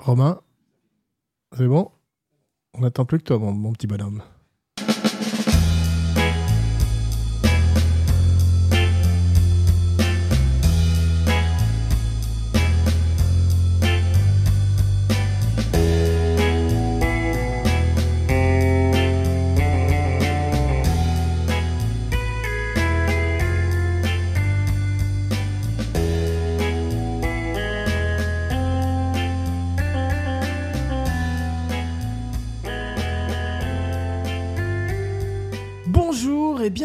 Romain, c'est bon? On n'attend plus que toi, mon, petit bonhomme.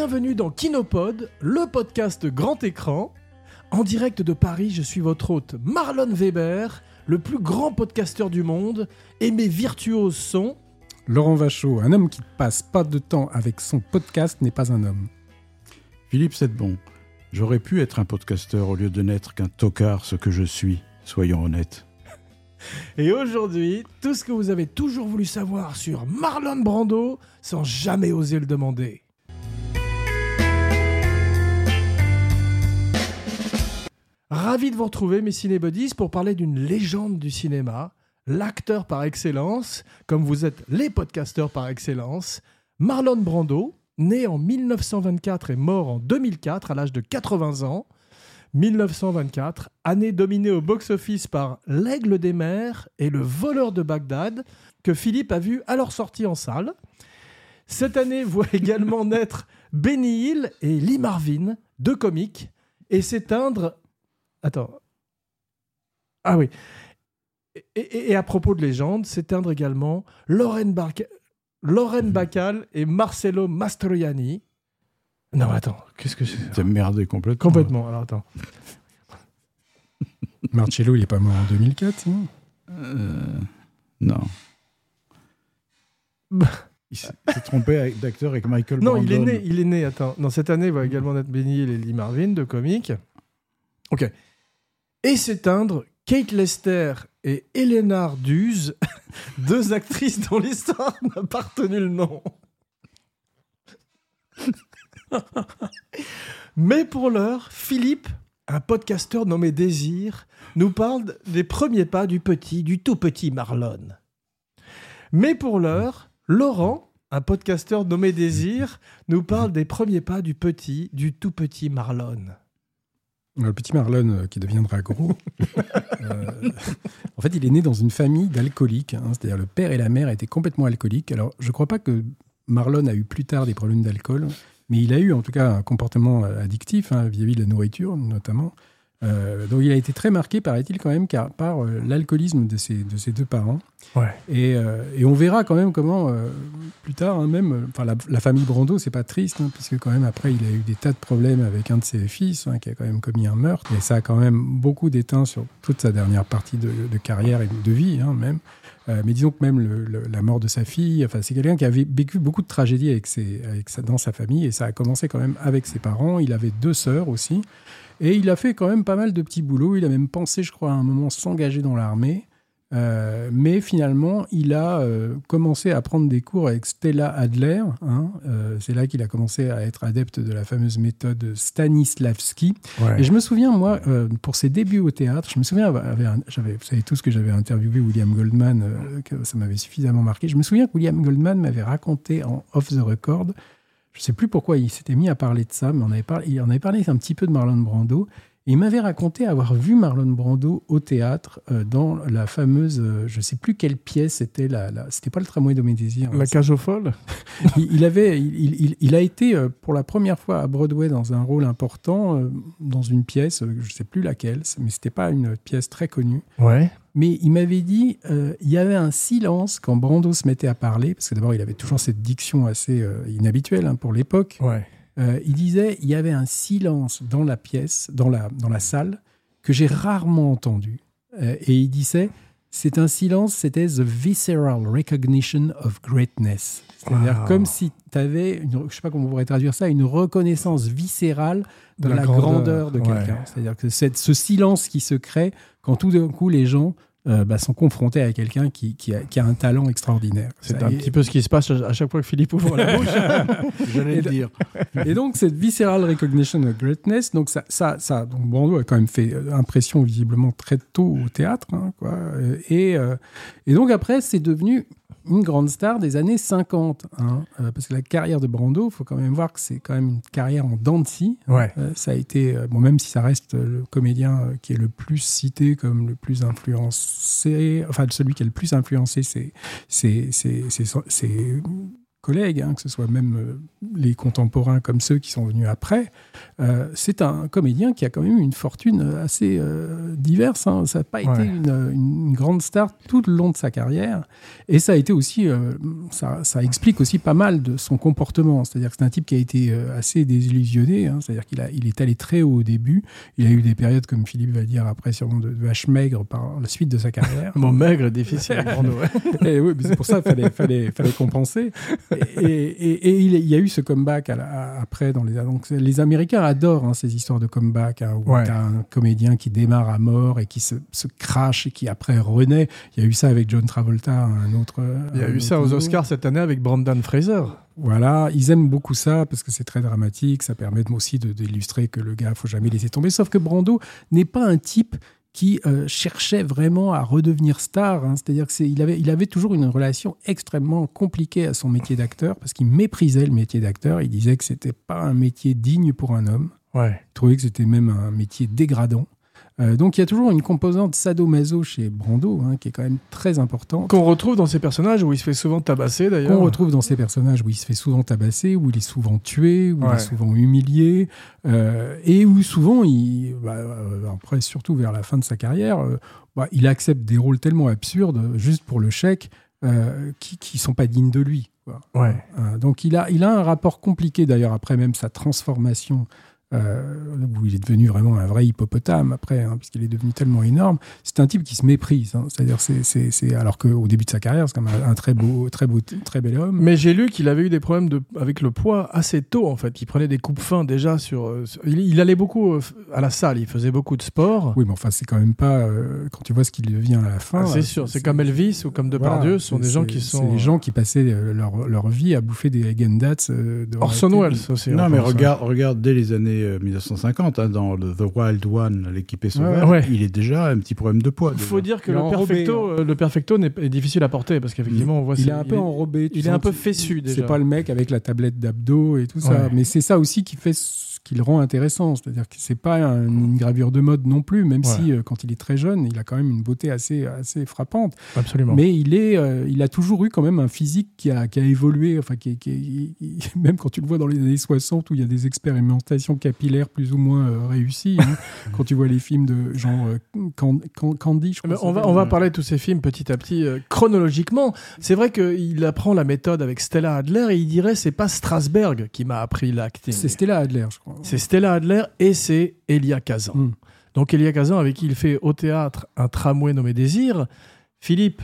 Bienvenue dans Kinopod, le podcast grand écran. En direct de Paris, je suis votre hôte Marlon Weber, le plus grand podcasteur du monde, et mes virtuoses sont... Laurent Vachaud, un homme qui ne passe pas de temps avec son podcast n'est pas un homme. Philippe Sedbon, j'aurais pu être un podcasteur au lieu de n'être qu'un tocard, ce que je suis, soyons honnêtes. Et aujourd'hui, tout ce que vous avez toujours voulu savoir sur Marlon Brando sans jamais oser le demander. Ravi de vous retrouver, mes cinébodies, pour parler d'une légende du cinéma, l'acteur par excellence, comme vous êtes les podcasteurs par excellence, Marlon Brando, né en 1924 et mort en 2004 à l'âge de 80 ans. 1924, année dominée au box-office par L'Aigle des Mers et Le Voleur de Bagdad, que Philippe a vu à leur sortie en salle. Cette année voit également naître Benny Hill et Lee Marvin, deux comiques, et s'éteindre. Attends. Ah oui. Et, et- et à propos de légende, s'éteindre également Lauren, Barca- Lauren Bacall et Marcello Mastroianni. Non, attends, qu'est-ce que c'est T'es merdé complètement. Complètement. Alors attends. Marcello, il est pas mort en 2004, sinon Euh, non. Il s'est trompé d'acteur avec Michael Non, il est né, il est né, attends. Non, cette année, il va également naître Benny Hill et Lee Marvin, deux comiques. Ok. Et s'éteindre Kate Lester et Eleanor Duse, deux actrices dont l'histoire n'a pas retenu le nom. Mais pour l'heure, Philippe, un podcasteur nommé Désir, nous parle des premiers pas du petit, du tout petit Marlon. Mais pour l'heure, Laurent, un podcasteur nommé Désir, nous parle des premiers pas du petit, du tout petit Marlon. Le petit Marlon euh, qui deviendra gros. Euh, en fait, il est né dans une famille d'alcooliques. hein, C'est-à-dire, le père et la mère étaient complètement alcooliques. Alors, je ne crois pas que Marlon a eu plus tard des problèmes d'alcool, mais il a eu en tout cas un comportement euh, addictif hein, vis-à-vis de la nourriture, notamment. Euh, donc, il a été très marqué, paraît-il, quand même, car, par euh, l'alcoolisme de ses, de ses deux parents. Ouais. Et, euh, et on verra quand même comment, plus tard, hein, même, enfin, la, la famille Brando, c'est pas triste, hein, puisque quand même après, il a eu des tas de problèmes avec un de ses fils, hein, qui a quand même commis un meurtre. Et ça a quand même beaucoup d'éteint sur toute sa dernière partie de, de carrière et de vie, même. Mais disons que même le- le- la mort de sa fille, enfin, c'est quelqu'un qui avait vécu beaucoup de tragédies avec ses, avec sa, dans sa famille, et ça a commencé quand même avec ses parents. Il avait deux sœurs aussi. Et il a fait quand même pas mal de petits boulots. Il a même pensé, je crois, à un moment s'engager dans l'armée. Euh, mais finalement, il a euh, commencé à prendre des cours avec Stella Adler. hein. Euh, c'est là qu'il a commencé à être adepte de la fameuse méthode Stanislavski. Et je me souviens, moi, pour ses débuts au théâtre, je me souviens, j'avais, vous savez tous que j'avais interviewé William Goldman, que ça m'avait suffisamment marqué. Je me souviens que William Goldman m'avait raconté en off the record, je ne sais plus pourquoi il s'était mis à parler de ça, mais on avait parlé, il en avait parlé un petit peu de Marlon Brando. Il m'avait raconté avoir vu Marlon Brando au théâtre euh, dans la fameuse, euh, je ne sais plus quelle pièce c'était, la, la- c'était pas le tramway de mes désirs. La cage aux folles il, il avait, il, il- il a été euh, pour la première fois à Broadway dans un rôle important, euh, dans une pièce, je ne sais plus laquelle, mais c'était pas une pièce très connue. Ouais. Mais il m'avait dit, il y avait un silence quand Brando se mettait à parler, parce que d'abord il avait toujours cette diction assez inhabituelle hein, pour l'époque. Ouais. Euh, il disait, il y avait un silence dans la pièce, dans la, dans la salle, que j'ai rarement entendu. Euh, et il disait, c'est un silence, c'était the visceral recognition of greatness. C'est-à-dire Wow. comme si tu avais, une, je sais pas comment on pourrait traduire ça, une reconnaissance viscérale de, De la la, grandeur, grandeur, de quelqu'un. ouais. C'est-à-dire que c'est ce silence qui se crée quand tout d'un coup les gens euh, bah, sont confrontés à quelqu'un qui, qui, a, qui, a, un talent extraordinaire. C'est un petit peu ce qui se passe à chaque fois que Philippe ouvre la bouche. J'allais le dire. Et donc, cette visceral recognition of greatness, donc ça, ça, ça donc Brando a quand même fait euh, impression visiblement très tôt au théâtre. Hein, quoi. Et, euh, et donc, après, c'est devenu une grande star des années 50. Hein, euh, parce que la carrière de Brando, il faut quand même voir que c'est quand même une carrière en dents. Ouais. Euh, ça a été, euh, bon, même si ça reste le comédien qui est le plus cité comme le plus influencé, enfin celui qui est le plus influencé, c'est collègues, hein, que ce soit même euh, les contemporains comme ceux qui sont venus après, euh, c'est un comédien qui a quand même une fortune assez euh, diverse. Hein. Ça n'a pas Ouais. été une, une grande star tout le long de sa carrière. Et ça a été aussi, euh, ça, ça explique aussi pas mal de son comportement. C'est-à-dire que c'est un type qui a été assez désillusionné. hein. C'est-à-dire qu'il il est allé très haut au début. Il a eu des périodes, comme Philippe va dire après, sûrement de, de vache maigre par la suite de sa carrière. Mon maigre, difficile. Brando, ouais. Et oui, mais c'est pour ça qu'il fallait, fallait, fallait compenser. Et, et- et il y a eu ce comeback à la- à- après. Dans les, donc, les Américains adorent hein, ces histoires de comeback, hein, où Ouais. tu as un comédien qui démarre à mort et qui se, se crache et qui après renaît. Il y a eu ça avec John Travolta, un autre. Il y a eu ça aux. Oscars cette année avec Brandon Fraser. Voilà, ils aiment beaucoup ça parce que c'est très dramatique. Ça permet aussi de- d'illustrer que le gars, faut jamais laisser tomber. Sauf que Brando n'est pas un type qui euh, cherchait vraiment à redevenir star. hein. C'est-à-dire qu'il avait, il avait toujours une relation extrêmement compliquée à son métier d'acteur parce qu'il méprisait le métier d'acteur. Il disait que c'était pas un métier digne pour un homme. Ouais. Il trouvait que c'était même un métier dégradant. Euh, donc il y a toujours une composante sadomaso chez Brando hein, qui est quand même très importante. Qu'on retrouve dans ces personnages où il se fait souvent tabasser d'ailleurs. Qu'on retrouve dans ces personnages où il se fait souvent tabasser, où il est souvent tué, où il est souvent humilié, euh, et où souvent, il, bah, euh, après, surtout vers la fin de sa carrière, bah, il accepte des rôles tellement absurdes, juste pour le chèque, euh, qui ne sont pas dignes de lui. Ouais. Euh, donc il a, il a un rapport compliqué d'ailleurs après même sa transformation, euh, où il est devenu vraiment un vrai hippopotame après, hein, puisqu'il est devenu tellement énorme. C'est un type qui se méprise, hein. c'est-à-dire c'est, c'est, c'est- alors qu'au début de sa carrière c'est quand même un, un très beau, très beau, très bel homme. Mais j'ai lu qu'il avait eu des problèmes de, avec le poids assez tôt en fait. Il prenait des coupes fins déjà sur. euh, sur- il, il allait beaucoup euh, à la salle, il faisait beaucoup de sport. Oui, mais enfin c'est quand même pas euh, quand tu vois ce qu'il devient à la fin. Ah, c'est euh, sûr, c'est comme Elvis ou comme Depardieu, voilà, ce sont des gens qui sont. C'est des gens qui passaient leur, leur vie à bouffer des euh, devant la Orson. Welles aussi. Non, on mais hein. regarde, regarde dès les années euh, 1950, hein, dans le The Wild One, l'équipé sauvage, Ouais. il est déjà un petit problème de poids. Il faut dire que Il est le enrobé, perfecto, euh, le perfecto n'est est difficile à porter parce qu'effectivement on voit. Il est un peu enrobé. Il est un peu fessu déjà. C'est pas le mec avec la tablette d'abdos et tout ça. Ouais. Mais c'est ça aussi qui fait qui le rend intéressant. C'est-à-dire que c'est pas un- une gravure de mode non plus, même Ouais. si euh, quand il est très jeune, il a quand même une beauté assez, assez frappante. Absolument. Mais il, est, euh, il a toujours eu quand même un physique qui a, qui a évolué. Enfin, qui, qui même quand tu le vois dans les années 60 où il y a des expérimentations capillaires plus ou moins euh, réussies, hein, quand tu vois les films de genre Can- Can- Candy, je crois. Que ça on, va, on va parler de tous ces films petit à petit chronologiquement. C'est vrai qu'il apprend la méthode avec Stella Adler et il dirait c'est pas Strasberg qui m'a appris l'acting. C'est Stella Adler, je crois. C'est Stella Adler et c'est Elia Kazan. Mm. Donc Elia Kazan avec qui il fait au théâtre un tramway nommé Désir. Philippe,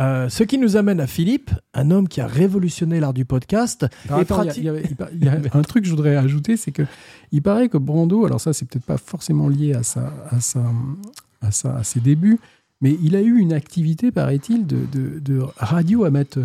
euh, ce qui nous amène à Philippe, un homme qui a révolutionné l'art du podcast. Alors, Et y a- pratique- y, y a un truc que je voudrais ajouter, c'est que il paraît que Brando, alors ça c'est peut-être pas forcément lié à, sa, à, sa, à, sa- à ses débuts, mais il a eu une activité, paraît-il, de, de, de radio amateur.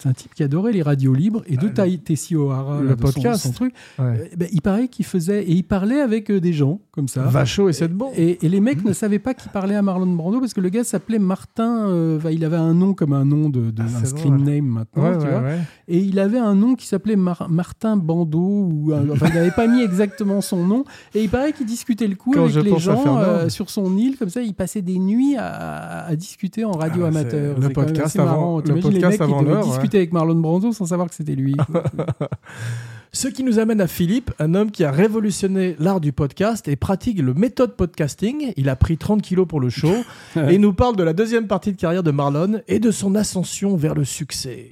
C'est un type qui adorait les radios libres et de Ah, Tai Tessie O'Hara, le son- podcast. son truc. Ouais. euh, ben, il paraît qu'il faisait et il parlait avec euh, des gens comme ça. Vachaud et c'est bon. Et, et les mecs ne savaient pas qu'il parlait à Marlon Brando parce que le gars s'appelait Martin. euh, il avait un nom comme un nom de, de Ah, un screen name maintenant. Ouais, tu ouais, vois. Et il avait un nom qui s'appelait Mar- Martin Bandeau. Ou un- enfin, il n'avait pas mis exactement son nom. Et il paraît qu'il discutait le coup Quand avec les gens euh, sur son île. Comme ça, il passait des nuits à, à discuter en radio Ah, amateur. le podcast avant- le T'imagines les podcast mecs qui avant devaient l'heure, ouais. discuter avec Marlon Brando sans savoir que c'était lui. Ce qui nous amène à Philippe, un homme qui a révolutionné l'art du podcast et pratique le méthode podcasting. Il a pris 30 kilos pour le show et il nous parle de la deuxième partie de carrière de Marlon et de son ascension vers le succès.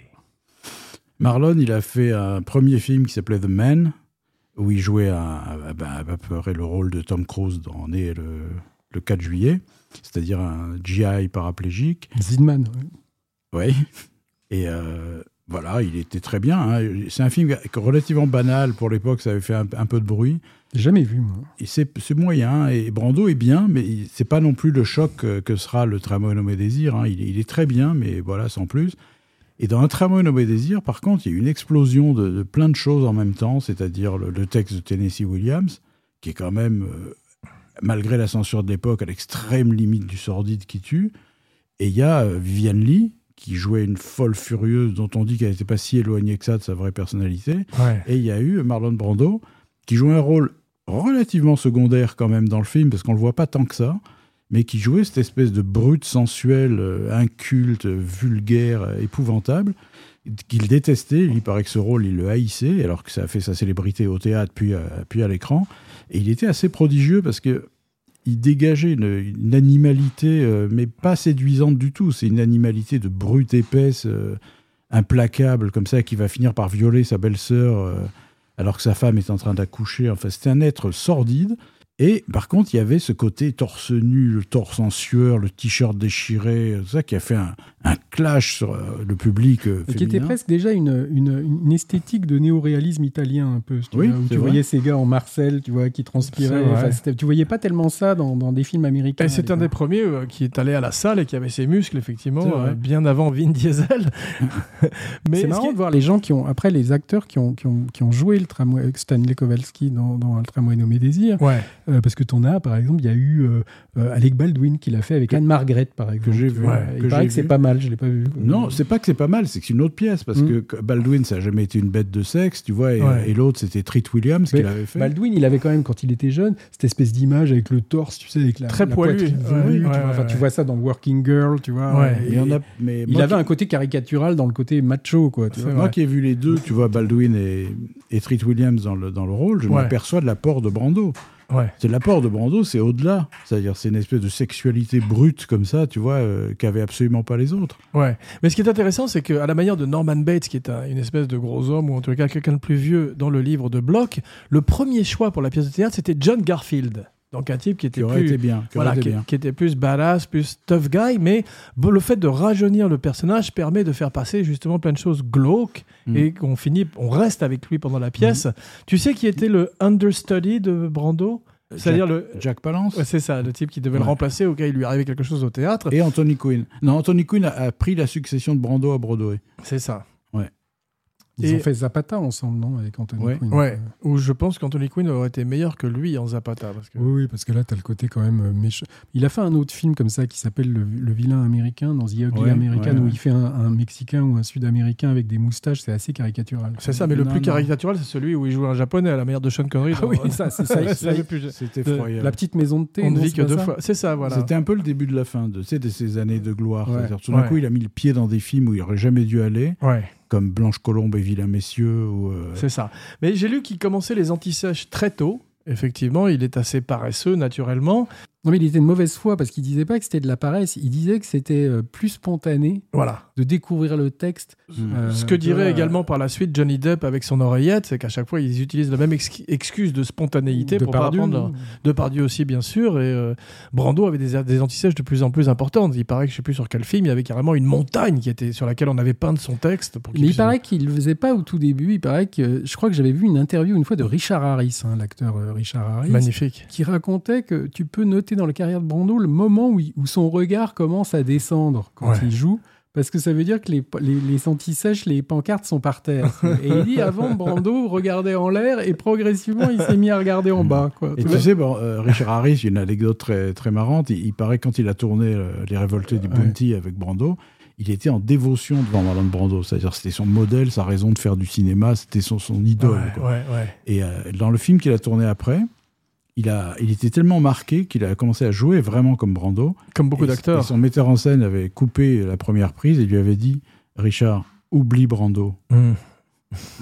Marlon, il a fait un premier film qui s'appelait The Man, où il jouait à, à- à peu près le rôle de Tom Cruise dans Né le, le 4 juillet, c'est-à-dire un GI paraplégique. Zinman. ouais. Oui. Et euh, voilà, il était très bien. hein. C'est un film relativement banal pour l'époque, ça avait fait un, un peu de bruit. Jamais vu, moi. Et c'est moyen. Et Brando est bien, mais c'est pas non plus le choc euh, que sera le Tramway nommé Désir. hein. Il, est- il est très bien, mais voilà, sans plus. Et dans un Tramway nommé Désir, par contre, il y a eu une explosion de, de plein de choses en même temps, c'est-à-dire le, le texte de Tennessee Williams, qui est quand même, euh, malgré la censure de l'époque, à l'extrême limite du sordide qui tue. Et il y a euh, Viviane Lee, qui jouait une folle furieuse dont on dit qu'elle n'était pas si éloignée que ça de sa vraie personnalité. Ouais. Et il y a eu Marlon Brando, qui joue un rôle relativement secondaire quand même dans le film, parce qu'on le voit pas tant que ça, mais qui jouait cette espèce de brute sensuelle, euh, inculte, vulgaire, euh, épouvantable, qu'il détestait. Il paraît que ce rôle, il le haïssait, alors que ça a fait sa célébrité au théâtre puis à, puis à l'écran. Et il était assez prodigieux parce que il dégageait une, animalité, euh, mais pas séduisante du tout. C'est une animalité de brute épaisse, euh, implacable, comme ça, qui va finir par violer sa belle-sœur euh, alors que sa femme est en train d'accoucher. Enfin, c'était un être sordide. Et par contre, il y avait ce côté torse nu, le torse en sueur, le t-shirt déchiré, tout ça qui a fait un, un clash sur euh, le public euh, qui était presque déjà une, une, une esthétique de néo-réalisme italien un peu. tu Oui, vois, où c'est tu vrai. voyais ces gars en Marcel, tu vois, qui transpiraient. Enfin, tu voyais pas tellement ça dans, dans des films américains. Et c'est un des premiers euh, qui est allé à la salle et qui avait ses muscles, effectivement, euh, bien avant Vin Diesel. Mais C'est ce marrant de voir les gens qui ont, après les acteurs qui ont, qui ont, qui ont joué le tramway, Stanley Kowalski dans, dans le tramway nommé Désir, Ouais. Euh, parce que ton as, par exemple, il y a eu euh, euh, Alec Baldwin qui l'a fait avec Anne Margaret, par exemple. j'ai tu vu, ouais, Il que paraît j'ai que c'est pas mal, je l'ai pas vu. Non, c'est pas que c'est pas mal, c'est que c'est une autre pièce, parce Mm. que Baldwin, ça n'a jamais été une bête de sexe, tu vois, et, Ouais. et l'autre, c'était Treat Williams Mais qui l'avait fait. Baldwin, il avait quand même, quand il était jeune, cette espèce d'image avec le torse, tu sais, avec la, Très la poilu, poitrine ouais, velue, tu, vois. Tu ça dans Working Girl, tu vois. Et- Il y en a, mais il avait un côté caricatural dans le côté macho, quoi. Tu. Moi qui ai vu les deux, tu vois, Baldwin et, et Treat Williams dans le, dans le rôle, je m'aperçois de l'apport de Brando. Ouais. C'est l'apport de Brando, c'est au-delà. C'est-à-dire, c'est une espèce de sexualité brute comme ça, tu vois, euh, qu'avaient absolument pas les autres. Ouais. Mais ce qui est intéressant, c'est qu'à la manière de Norman Bates, qui est un- une espèce de gros homme, ou en tout cas quelqu'un de plus vieux dans le livre de Bloch, le premier choix pour la pièce de théâtre, c'était John Garfield. Donc un type qui était Qui plus... été bien. qui Voilà, été qui, bien. qui était plus badass, plus tough guy, mais bon, le fait de rajeunir le personnage permet de faire passer justement plein de choses glauques Mm. et qu'on finit, on reste avec lui pendant la pièce. Tu sais qui était le understudy de Brando? C'est-à-dire le. Jack Palance? Ouais, c'est ça, le type qui devait le remplacer au cas où il lui arrivait quelque chose au théâtre. et Anthony Quinn. Non, Anthony Quinn a, a pris la succession de Brando à Broadway. C'est ça. Ils Et- ont fait Zapata ensemble, non Avec Anthony Ouais. Quinn. Ouais. Où je pense qu'Anthony Quinn aurait été meilleur que lui en Zapata. Parce que... Oui, oui, parce que là, tu as le côté quand même euh, méchant. Il a fait un autre film comme ça qui s'appelle le, Le vilain américain dans The Ugly Ouais, American, ouais, où il fait un, un Mexicain ou un Sud-Américain avec des moustaches. C'est assez caricatural. C'est ça, mais le plus non. caricatural, c'est celui où il joue un japonais à la manière de Sean Connery. Ah dans- oui, ça, c'est ça. C'est ça- le plus- C'était effroyable. la petite maison de thé. On ne vit que deux fois. C'est ça, voilà. C'était un peu le début de la fin de, tu sais, de ces années de gloire. Tout d'un Ouais. coup, il a mis le pied dans des films où il n'aurait jamais dû aller, Ouais. Comme Blanche Colombe et Vilain Messieurs. Euh, C'est ça. Mais j'ai lu qu'il commençait les antisèches très tôt. Effectivement, il est assez paresseux naturellement. Non, mais il était de mauvaise foi parce qu'il disait pas que c'était de la paresse. Il disait que c'était euh, plus spontané Voilà. de découvrir le texte. hmm. euh, Ce que dirait également par la suite Johnny Depp avec son oreillette, c'est qu'à chaque fois, ils utilisent la même ex- excuse de spontanéité de pour pas Pardieu, apprendre. De Pardieu aussi, bien sûr. Et euh, Brando avait des, des antisèches de plus en plus importantes. Il paraît que je sais plus sur quel film, il y avait carrément une montagne qui était sur laquelle on avait peint son texte. Pour Mais il puisse- paraît qu'il le faisait pas au tout début. Il paraît que je crois que j'avais vu une interview une fois de Richard Harris, hein, l'acteur Richard Harris, Magnifique. qui racontait que tu peux noter dans la carrière de Brando le moment où, il- où son regard commence à descendre quand Ouais. il joue. Parce que ça veut dire que les, les, les antisèches, les pancartes sont par terre. Et il dit avant, Brando regardait en l'air et progressivement, il s'est mis à regarder en bas. Quoi. Et Tu sais, bon, euh, Richard Harris, il y a une anecdote très, très marrante. Il, il paraît quand il a tourné euh, Les Révoltés du Ouais. Bounty avec Brando, il était en dévotion devant Marlon Brando. C'est-à-dire c'était son modèle, sa raison de faire du cinéma, c'était son, son idole. Ouais, quoi. ouais, ouais. Et euh, dans le film qu'il a tourné après, il, a, il était tellement marqué qu'il a commencé à jouer vraiment comme Brando. Comme beaucoup d'acteurs. son metteur en scène avait coupé la première prise et lui avait dit Richard, oublie Brando. Hmm.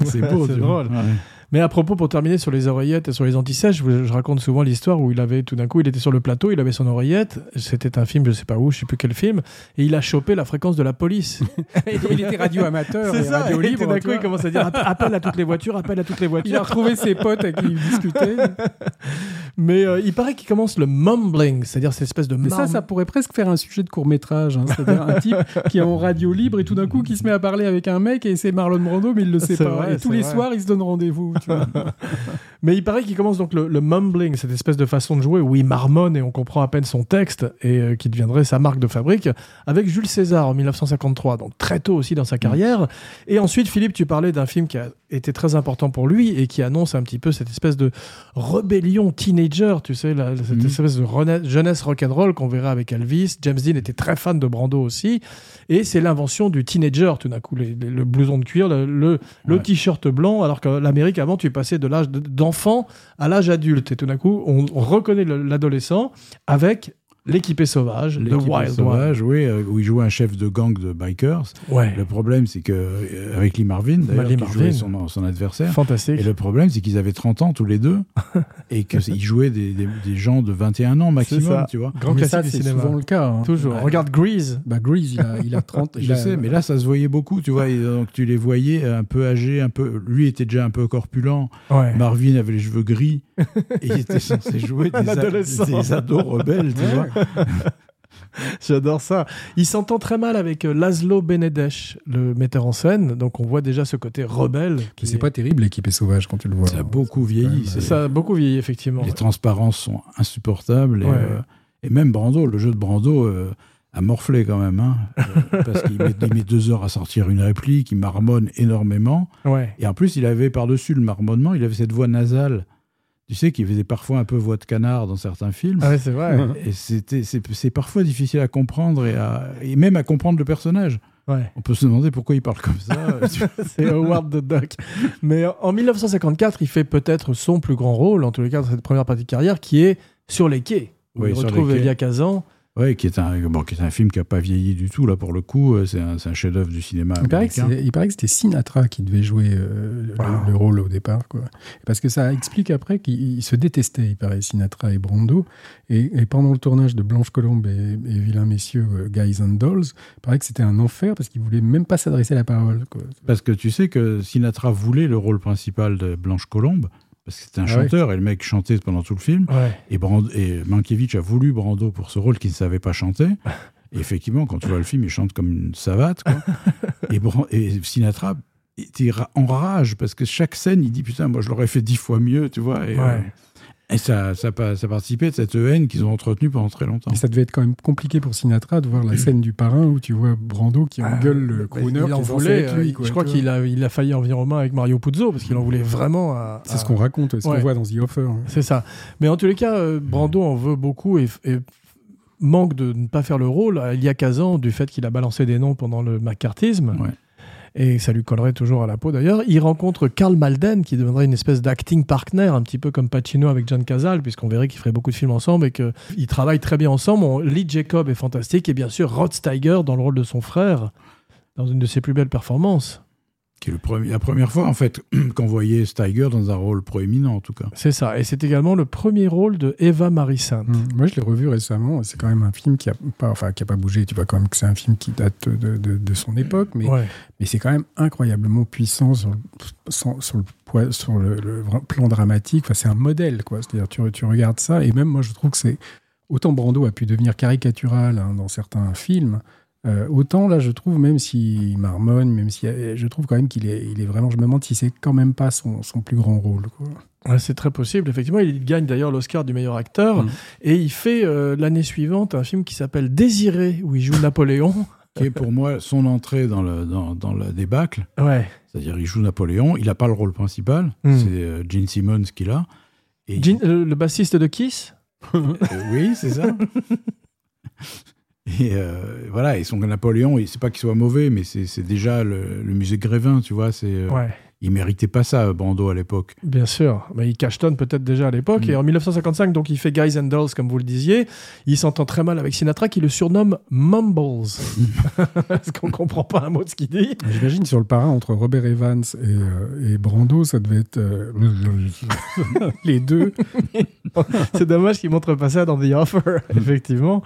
C'est beau, C'est drôle. Ouais. Mais à propos, pour terminer sur les oreillettes et sur les antisèches, je, je raconte souvent l'histoire où il avait tout d'un coup, il était sur le plateau, il avait son oreillette. C'était un film, je sais pas où, je sais plus quel film, et il a chopé la fréquence de la police. il était radio amateur C'est et ça. radio et libre. tout d'un coup, il commence à dire Appe- appelle à toutes les voitures, appelle à toutes les Il a voitures. retrouvé ses potes avec qui il discutait. Mais euh, il paraît qu'il commence le mumbling, c'est-à-dire cette espèce de Mais ça, ça pourrait presque faire un sujet de court métrage. C'est-à-dire un type qui est en radio libre et tout d'un coup qui se met à parler avec un mec et c'est Marlon Brando, mais il le sait C'est pas. vrai, et tous les vrai. soirs, ils se donnent rendez-vous. tu vois. Mais il paraît qu'il commence donc le, le mumbling, cette espèce de façon de jouer où il marmonne et on comprend à peine son texte et euh, qui deviendrait sa marque de fabrique avec Jules César en 1953, donc très tôt aussi dans sa carrière. Et ensuite, Philippe, tu parlais d'un film qui a été très important pour lui et qui annonce un petit peu cette espèce de rébellion teenager, tu sais, la- cette Mhm. espèce de rena- jeunesse rock'n'roll qu'on verra avec Elvis. James Dean était très fan de Brando aussi. Et c'est l'invention du teenager, tout d'un coup, les- les- le blouson de cuir, le, le, le Ouais. t-shirt blanc, alors que l'Amérique, avant, tu passais de l'âge de- d'enfant à l'âge adulte. Et tout d'un coup, on, on reconnaît le- l'adolescent avec l'équipé sauvage, le L'équipe Wild sauvage, oui, euh, où il jouait un chef de gang de bikers. One. Ouais, Le problème, c'est que euh, avec Lee Marvin, d'ailleurs, qui Marvin. jouait son, son adversaire. fantastique. Et le problème, c'est qu'ils avaient 30 ans tous les deux et qu'ils jouaient des, des, des gens de 21 ans ça. maximum, tu vois. Grand mais classique ça, du c'est cinéma. souvent le cas. hein. Toujours. Ouais. Regarde Grease. Bah, Grease, il a, il a 30. il Je a- sais, mais là, ça se voyait beaucoup, tu vois. Et donc, tu les voyais un peu âgés, un peu. Lui était déjà un peu corpulent. Ouais. Marvin avait les cheveux gris. et il était censé jouer des, a- adolescent. des ados rebelles, tu vois. J'adore ça. Il s'entend très mal avec euh, Laszlo Benedesh, le metteur en scène. Donc on voit déjà ce côté rebelle. qui C'est est- pas terrible, l'équipe est sauvage quand tu le vois. Ça a beaucoup vieilli. C'est c'est- Ça a beaucoup vieilli, effectivement. Les transparences sont insupportables. Et, Ouais. euh, et même Brando, le jeu de Brando euh, a morflé quand même. hein. Euh, parce qu'il met, met deux heures à sortir une réplique, il marmonne énormément. Ouais. Et en plus, il avait par-dessus le marmonnement, il avait cette voix nasale. Tu sais, qui faisait parfois un peu voix de canard dans certains films. Ah ouais, c'est vrai. Et c'était, c'est, parfois difficile à comprendre et, à- et même à comprendre le personnage. Ouais. On peut se demander pourquoi il parle comme ça. c'est Howard the Duck. Mais en 1954, il fait peut-être son plus grand rôle, en tous les cas dans cette première partie de carrière, qui est sur les quais. Où Oui, il retrouve. Elia Kazan. Ouais, qui est un, bon, qui est un film qui n'a pas vieilli du tout, là, pour le coup. Euh, C'est un, chef-d'œuvre du cinéma Il paraît, que il paraît que c'était Sinatra qui devait jouer euh, le- Wow. le, rôle au départ. Quoi. Parce que ça explique après qu'ils se détestaient, il paraît, Sinatra et Brando. Et, et pendant le tournage de Blanche Colombe et, et Vilains Messieurs, euh, Guys and Dolls, il paraît que c'était un enfer parce qu'ils voulaient même pas s'adresser à la parole. Quoi. Parce que tu sais que Sinatra voulait le rôle principal de Blanche Colombe, parce que c'était un Ah chanteur, et le mec chantait pendant tout le film. Ouais. Et, Brando, et Mankiewicz a voulu Brando pour ce rôle qu'il ne savait pas chanter. Et effectivement, quand tu vois le film, il chante comme une savate. quoi. et, et Sinatra était en rage parce que chaque scène, il dit Putain, moi je l'aurais fait dix fois mieux, tu vois. Et, Ouais. euh, et ça, ça, ça participait de cette haine qu'ils ont entretenue pendant très longtemps. Et ça devait être quand même compliqué pour Sinatra de voir la scène du parrain où tu vois Brando qui engueule le Bah, crooner il en voulait. être lui, quoi, je crois qu'il a, il a failli en venir aux mains avec Mario Puzo parce qu'il en voulait vraiment à. C'est ce qu'on raconte, ce Ouais. qu'on voit dans The Offer. hein. C'est ça. Mais en tous les cas, euh, Brando en veut beaucoup et, et manque de ne pas faire le rôle à Elia Kazan du fait qu'il a balancé des noms pendant le macartisme. Ouais. Et ça lui collerait toujours à la peau d'ailleurs. Il rencontre Karl Malden qui deviendrait une espèce d'acting partner, un petit peu comme Pacino avec John Casal, puisqu'on verrait qu'ils feraient beaucoup de films ensemble et qu'ils travaillent très bien ensemble. Lee Jacob est fantastique et bien sûr Rod Steiger dans le rôle de son frère, dans une de ses plus belles performances. Qui est le premier, la première fois, en fait, qu'on voyait Steiger dans un rôle proéminent, en tout cas. C'est ça. Et c'est également le premier rôle de Eva Marie Sainte. Mm. Moi, je l'ai revu récemment. C'est quand même un film qui a pas, enfin, qui a pas bougé. Tu vois quand même que c'est un film qui date de, de- de son époque, mais, Ouais. mais c'est quand même incroyablement puissant sur le, sans- sur le, poids- sur le, le vra- plan dramatique. Enfin, c'est un modèle, quoi. C'est-à-dire, tu, tu regardes ça, et même moi, je trouve que c'est autant Brando a pu devenir caricatural hein, dans certains films. Euh, autant là, je trouve, même s'il marmonne, même si je trouve quand même qu'il est, il est vraiment. Je me demande si c'est quand même pas son, son plus grand rôle. Quoi. Ouais, c'est très possible, effectivement. Il gagne d'ailleurs l'Oscar du meilleur acteur. Mm. Et il fait euh, l'année suivante un film qui s'appelle Désiré, où il joue Napoléon. Qui est pour moi son entrée dans, le, dans, dans la débâcle. Ouais. C'est-à-dire, il joue Napoléon, il n'a pas le rôle principal, Mm. c'est euh, Gene Simmons qui l'a. Et Gene- le, le bassiste de Kiss? Euh, oui, c'est ça. Et euh, voilà, et son Napoléon, il- c'est pas qu'il soit mauvais, mais c'est déjà le, le musée Grévin, tu vois. C'est, euh, Ouais. il méritait pas ça, Brando, à l'époque. Bien sûr, mais il cachetonne peut-être déjà à l'époque. Mm. Et en 1955, donc il fait Guys and Dolls, comme vous le disiez. Il s'entend très mal avec Sinatra, qui le surnomme Mumbles. Parce qu'on comprend pas un mot de ce qu'il dit. J'imagine sur le parrain entre Robert Evans et, euh, et Brando, ça devait être euh, les deux. C'est dommage qu'il montre pas ça dans The Offer, effectivement.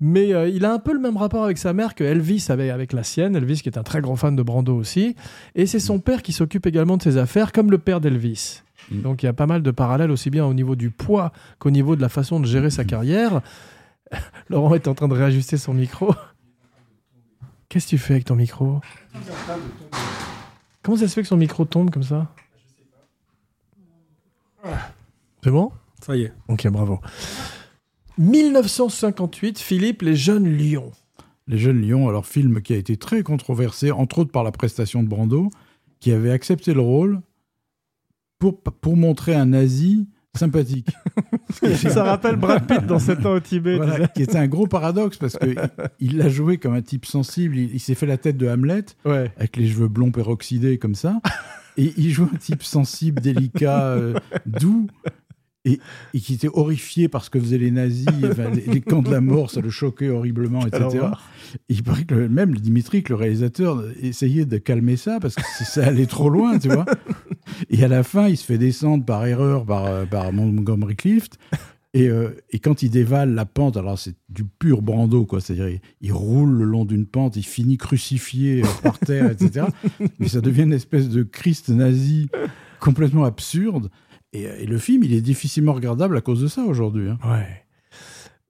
Mais euh, il a un peu le même rapport avec sa mère que Elvis avait avec la sienne. Elvis qui est un très grand fan de Brando aussi. Et c'est son père qui s'occupe également de ses affaires, comme le père d'Elvis. Mm. Donc il y a pas mal de parallèles aussi bien au niveau du poids qu'au niveau de la façon de gérer sa carrière. Laurent est en train de réajuster son micro. Qu'est-ce que tu fais avec ton micro? Comment ça se fait que son micro tombe comme ça? C'est bon? Ça y est. Ok, bravo. 1958, Philippe, Les Jeunes Lions. Les Jeunes Lions, alors film qui a été très controversé, entre autres par la prestation de Brando, qui avait accepté le rôle pour, pour montrer un nazi sympathique. Ça rappelle Brad Pitt dans 7 ans au Tibet. Voilà, qui était un gros paradoxe parce que il- il l'a joué comme un type sensible. Il, il s'est fait la tête de Hamlet Ouais. avec les cheveux blonds peroxydés comme ça, et il joue un type sensible, délicat, euh, doux. Et, et qui était horrifié par ce que faisaient les nazis, enfin, les, les camps de la mort, ça le choquait horriblement, etc. Et il paraît que le- même Dimitri, que le réalisateur, essayait de calmer ça parce que ça allait trop loin, tu vois. Et à la fin, il se fait descendre par erreur par, euh, par Montgomery Clift. Et, euh, et quand il dévale la pente, alors c'est du pur Brando, quoi. C'est-à-dire, il, il roule le long d'une pente, il finit crucifié euh, par terre, etc. Mais ça devient une espèce de Christ nazi complètement absurde. Et, euh, et le film, il est difficilement regardable à cause de ça aujourd'hui. hein.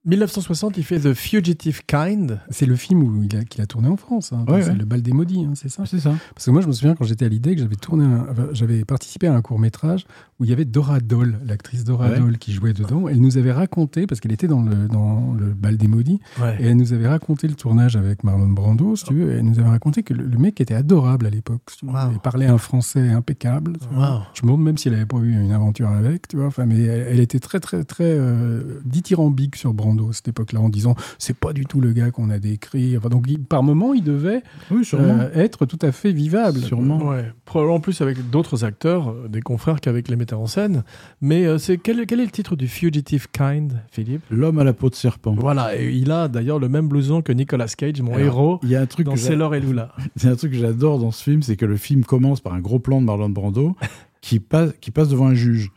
1960, il fait The Fugitive Kind. C'est le film où il a, qu'il a tourné en France. hein. Ouais, c'est ouais. le bal des maudits, hein, c'est ça? C'est ça. Parce que moi, je me souviens quand j'étais à l'IDEC, j'avais tourné, un- enfin, j'avais participé à un court métrage où il y avait Dora Dole, l'actrice Dora Ouais. Dole qui jouait dedans. Elle nous avait raconté, parce qu'elle était dans le, dans le bal des maudits, et elle nous avait raconté le tournage avec Marlon Brando, si tu veux. Et elle nous avait raconté que le, le mec était adorable à l'époque. si. Wow. Il parlait un français impeccable. Wow. Je me demande même si elle avait pas eu une aventure avec, tu vois. Enfin, mais elle, elle était très, très, très euh, dithyrambique sur Brando à cette époque-là, en disant c'est pas du tout le gars qu'on a décrit. Enfin, donc, il- par moment, il devait Oui, euh, être tout à fait vivable. Sûrement. Ouais, probablement plus avec d'autres acteurs, euh, des confrères qu'avec les metteurs en scène. Mais euh, c'est quel, quel est le titre du Fugitive Kind, Philippe? L'homme à la peau de serpent. Voilà, et il a d'ailleurs le même blouson que Nicolas Cage, mon Alors, héros, Il y a un truc dans Sailor et Lula. C'est un truc que j'adore dans ce film, c'est que le film commence par un gros plan de Marlon Brando qui passe, qui passe devant un juge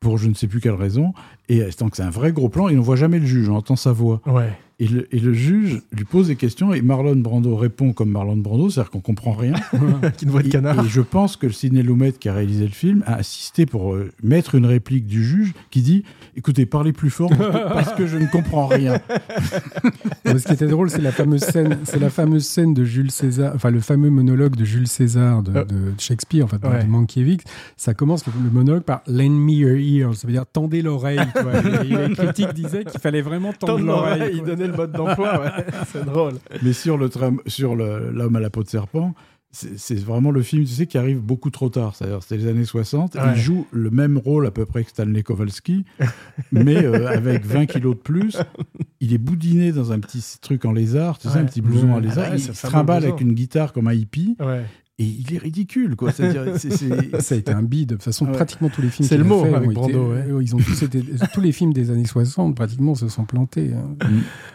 pour je ne sais plus quelle raison. Et tant que c'est un vrai gros plan, et on voit jamais le juge, on entend sa voix. Ouais. Et le, et le juge lui pose des questions et Marlon Brando répond comme Marlon Brando, c'est-à-dire qu'on comprend rien. Qui ne voit de canard. et je pense que le Sidney Lumet qui a réalisé le film a assisté pour euh, mettre une réplique du juge qui dit "Écoutez, parlez plus fort parce que, je ne comprends rien." Ce qui était drôle, c'est la fameuse scène, c'est la fameuse scène de Jules César, enfin le fameux monologue de Jules César de, Euh. de Shakespeare, en fait, Ouais. de Mankiewicz. Ça commence le, monologue par "Lend me your ear", ça veut dire tendez l'oreille. les critiques disaient qu'il fallait vraiment Tendre l'oreille. Le mode d'emploi, ouais. c'est drôle. Mais sur le tram- sur l'homme à la peau de serpent, c'est vraiment le film, tu sais, qui arrive beaucoup trop tard. C'est-à-dire, c'était les années 60. Ouais. Il joue le même rôle à peu près que Stanley Kowalski, mais euh, avec 20 kilos de plus. Il est boudiné dans un petit truc en lézard, tu sais, un petit blouson en lézard. Ah ouais, il se trimballe avec une guitare comme un hippie. Et il est ridicule, quoi. C'est-à-dire, c'est- c'est- Ça a été un bide. De toute façon, Ouais. pratiquement tous les films C'est le mot fait avec été- Brando, ouais. euh, Ils ont tous été, tous les films des années 60, pratiquement, se sont plantés. hein.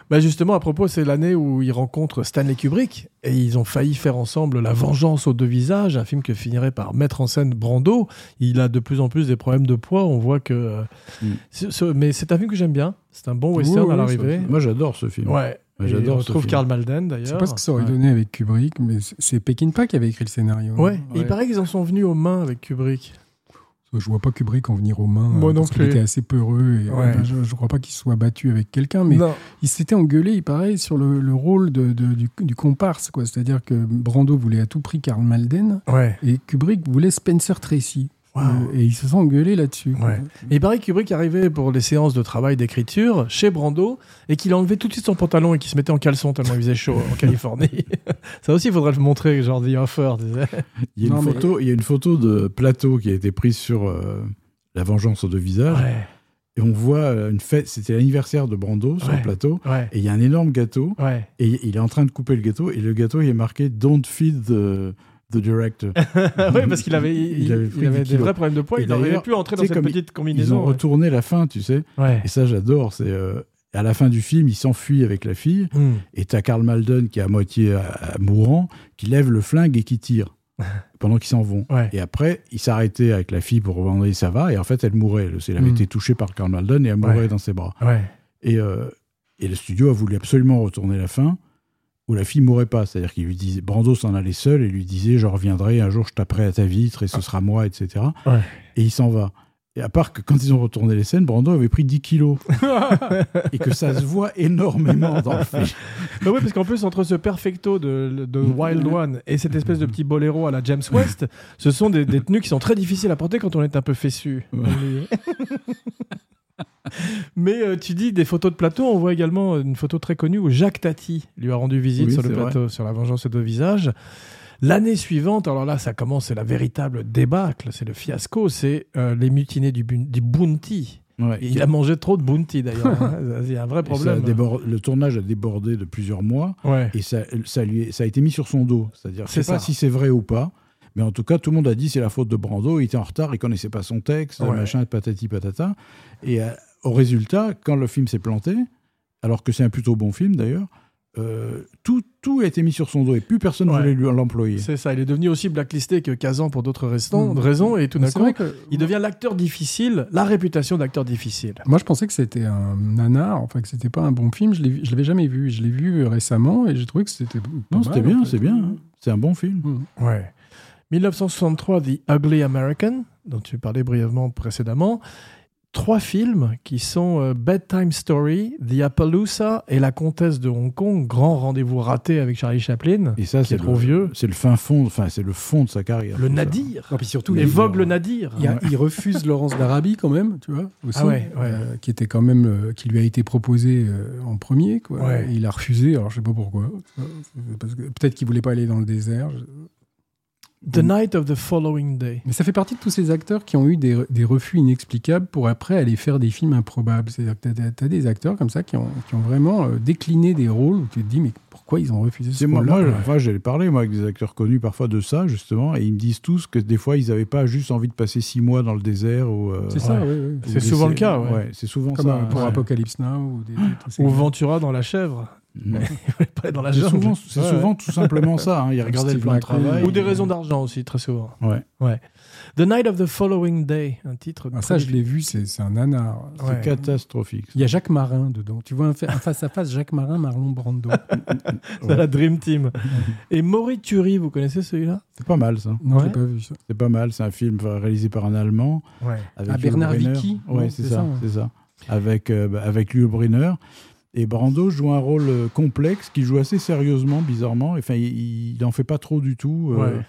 Bah justement, à propos, c'est l'année où il rencontre Stanley Kubrick et ils ont failli faire ensemble La Vengeance aux deux visages, un film que finirait par mettre en scène Brando. Il a de plus en plus des problèmes de poids. On voit que. euh, Mm. mais c'est un film que j'aime bien. C'est un bon western à l'arrivée. Moi, j'adore ce film. Ouais. Ouais, j'adore On retrouve. Karl Malden Je d'ailleurs. sais pas ce que ça aurait Ouais. donné avec Kubrick, mais c'est- Peckinpah qui avait écrit le scénario. Ouais. Et il Ouais. paraît qu'ils en sont venus aux mains avec Kubrick. Je vois pas Kubrick en venir aux mains. Moi non parce plus. était assez peureux. Et, Ouais. je, je crois pas qu'il se soit battu avec quelqu'un, mais non. il s'était engueulé, il paraît, sur le, le rôle de, de- du, du comparse. quoi. C'est-à-dire que Brando voulait à tout prix Karl Malden Ouais. et Kubrick voulait Spencer Tracy. Wow. Euh, et ils se sont engueulés là-dessus. Ouais. Et il paraît que Kubrick arrivait pour des séances de travail d'écriture chez Brando et qu'il enlevait tout de suite son pantalon et qu'il se mettait en caleçon tellement il faisait chaud en Californie. Ça aussi, il faudrait le montrer, genre The Offer. tu sais. Il y, a Non, une mais- photo, il y a une photo de plateau qui a été prise sur euh, La Vengeance aux deux visages. Ouais, Et on voit euh, une fête, c'était l'anniversaire de Brando sur Ouais. le plateau. ouais, Et il y a un énorme gâteau. ouais. Et il est en train de couper le gâteau. Et le gâteau, il est marqué Don't feed the, the director. oui, parce qu'il avait, il, Il avait il pris avait 10 des vrais problèmes de poids. Et Il aurait d'ailleurs, pu entrer dans cette petite Ils combinaison. ont retourné la fin, tu sais. ouais. Et ça, j'adore. C'est euh, à la fin du film, il s'enfuit avec la fille. Hmm. Et t'as Karl Malden qui est à moitié euh, mourant, qui lève le flingue et qui tire pendant qu'ils s'en vont. Ouais. Et après, il s'arrêtait avec la fille pour demander ça va? Et en fait, elle mourait. Elle avait Mm. été touchée par Karl Malden et elle mourait Ouais. dans ses bras. Ouais. Et, euh, et le studio a voulu absolument retourner la fin où la fille mourait pas. C'est-à-dire qu'il lui disait, Brando s'en allait seul et lui disait Je reviendrai, un jour je taperai à ta vitre et ce sera moi, etc. Ouais. Et il s'en va. Et à part que quand ils ont retourné les scènes, Brando avait pris 10 kilos. et que ça se voit énormément dans le film. Bah oui, parce qu'en plus, entre ce perfecto de, de Wild One et cette espèce de petit boléro à la James West, ce sont des, des tenues qui sont très difficiles à porter quand on est un peu fessu. Mais euh, tu dis des photos de plateau, on voit également une photo très connue où Jacques Tati lui a rendu visite Oui, sur le plateau, sur La Vengeance et deux visages. L'année suivante, alors là, ça commence, c'est la véritable débâcle, c'est le fiasco, c'est euh, les mutinés du, du Bounty. Ouais. Il a mangé trop de Bounty d'ailleurs. hein. Il y a un vrai problème. le tournage a débordé de plusieurs mois Ouais. et ça, ça, lui ça a été mis sur son dos. C'est-à-dire, je C'est sais pas si c'est vrai ou pas, mais en tout cas, tout le monde a dit c'est la faute de Brando. Il était en retard, il connaissait pas son texte, Ouais. machin, patati patata. Et euh, au résultat, quand le film s'est planté, alors que c'est un plutôt bon film d'ailleurs, euh, tout, tout a été mis sur son dos et plus personne ne Ouais. voulait l'employer. C'est ça, il est devenu aussi blacklisté que Kazan pour d'autres raisons, Mm. raisons, et tout d'un coup, que il devient l'acteur difficile, la réputation d'acteur difficile. moi je pensais que c'était un nanar, enfin que c'était pas un bon film. Je l'ai vu- je l'avais jamais vu. Je l'ai vu récemment et j'ai trouvé que c'était pas Non, c'était en bien, fait. c'est bien. hein. C'est un bon film. Mm. Ouais. 1963, The Ugly American, dont tu parlais brièvement précédemment. Trois films qui sont euh, Bedtime Story, The Appaloosa et La Comtesse de Hong Kong, grand rendez-vous raté avec Charlie Chaplin, Et ça, c'est est trop le, vieux. c'est le fin fond, enfin c'est le fond de sa carrière. Le. Nadir. Non, puis surtout, Et il, Vogue le Nadir. il, y a- il refuse Laurence d'Arabie quand même, tu vois, aussi, Ah ouais, ouais. euh, qui était quand même, euh, qui lui a été proposé euh, en premier, quoi. Ouais. Et il a refusé. Alors je sais pas pourquoi. Peut-être qu'il voulait pas aller dans le désert. je- The Night of the Following Day. Mais ça fait partie de tous ces acteurs qui ont eu des, des refus inexplicables pour après aller faire des films improbables. C'est-à-dire que tu as, des acteurs comme ça qui ont, qui ont vraiment euh, décliné des rôles où tu te dis, mais pourquoi ils ont refusé ce C'est moi, moi, enfin, j'ai parlé moi avec des acteurs connus parfois de ça justement, et ils me disent tous que des fois ils n'avaient pas juste envie de passer six mois dans le désert ou. euh, C'est ça, Ouais. oui. oui. ou C'est souvent le cas, ouais. c'est souvent Comme ça. euh, pour ouais. Apocalypse Now ou des, Ou. Ventura dans La Chèvre. Pas dans la C'est souvent, c'est Ouais. souvent tout simplement ça. hein. Ils regardaient le plan de travail. Ou des raisons d'argent aussi, très souvent. Ouais. The Night of the Following Day, un titre. Ah, ça, je l'ai vu, c'est c'est un nanar. C'est Ouais. catastrophique. Il y a Jacques Marin dedans. Tu vois un, fa- un face-à-face Jacques Marin, Marlon Brando. C'est la Dream Team. Et Morituri, vous connaissez celui-là? C'est pas mal ça. Non, Ouais. j'ai pas vu ça. C'est pas mal. C'est un film réalisé par un Allemand. Ouais. Avec Ah, Bernard. Vicky? Ouais, Non, c'est c'est ça, ça, ouais. c'est ça. Avec euh, bah, avec Yul Brynner. Et Brando joue un rôle euh, complexe qu'il joue assez sérieusement, bizarrement. Enfin, il, il en fait pas trop du tout. euh.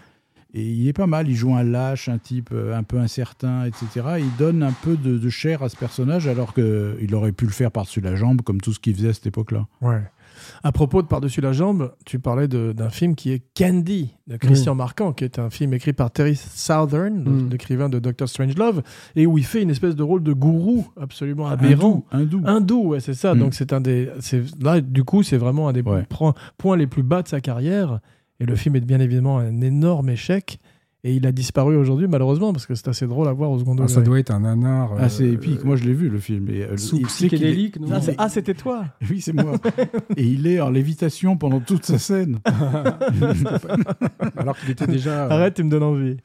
Et il est pas mal. Il joue un lâche, un type euh, un peu incertain, etc. Il donne un peu de, de chair à ce personnage, alors qu'il aurait pu le faire par-dessus la jambe, comme tout ce qu'il faisait à cette époque-là. Ouais. À propos de Par-dessus la jambe, tu parlais d'un film qui est Candy de Christian Marquand, qui est un film écrit par Terry Southern, Mm. l'écrivain de Doctor Strangelove, et où il fait une espèce de rôle de gourou absolument aberrant. Hindou. hindou. Ouais, c'est ça. Mm. Donc c'est un des, c'est là du coup c'est vraiment un des Ouais. points les plus bas de sa carrière. Et le film est bien évidemment un énorme échec. Et il a disparu aujourd'hui malheureusement parce que c'est assez drôle à voir au second Ah, degré. ça doit être un nanar. Ah, c'est euh, épique. Moi, je l'ai vu, le film. Et, euh, Sous psychédélique, non Ah, ah, c'était toi. Oui, c'est moi. Et il est en lévitation pendant toute sa scène. Alors qu'il était déjà. euh, Arrête, tu me donnes envie.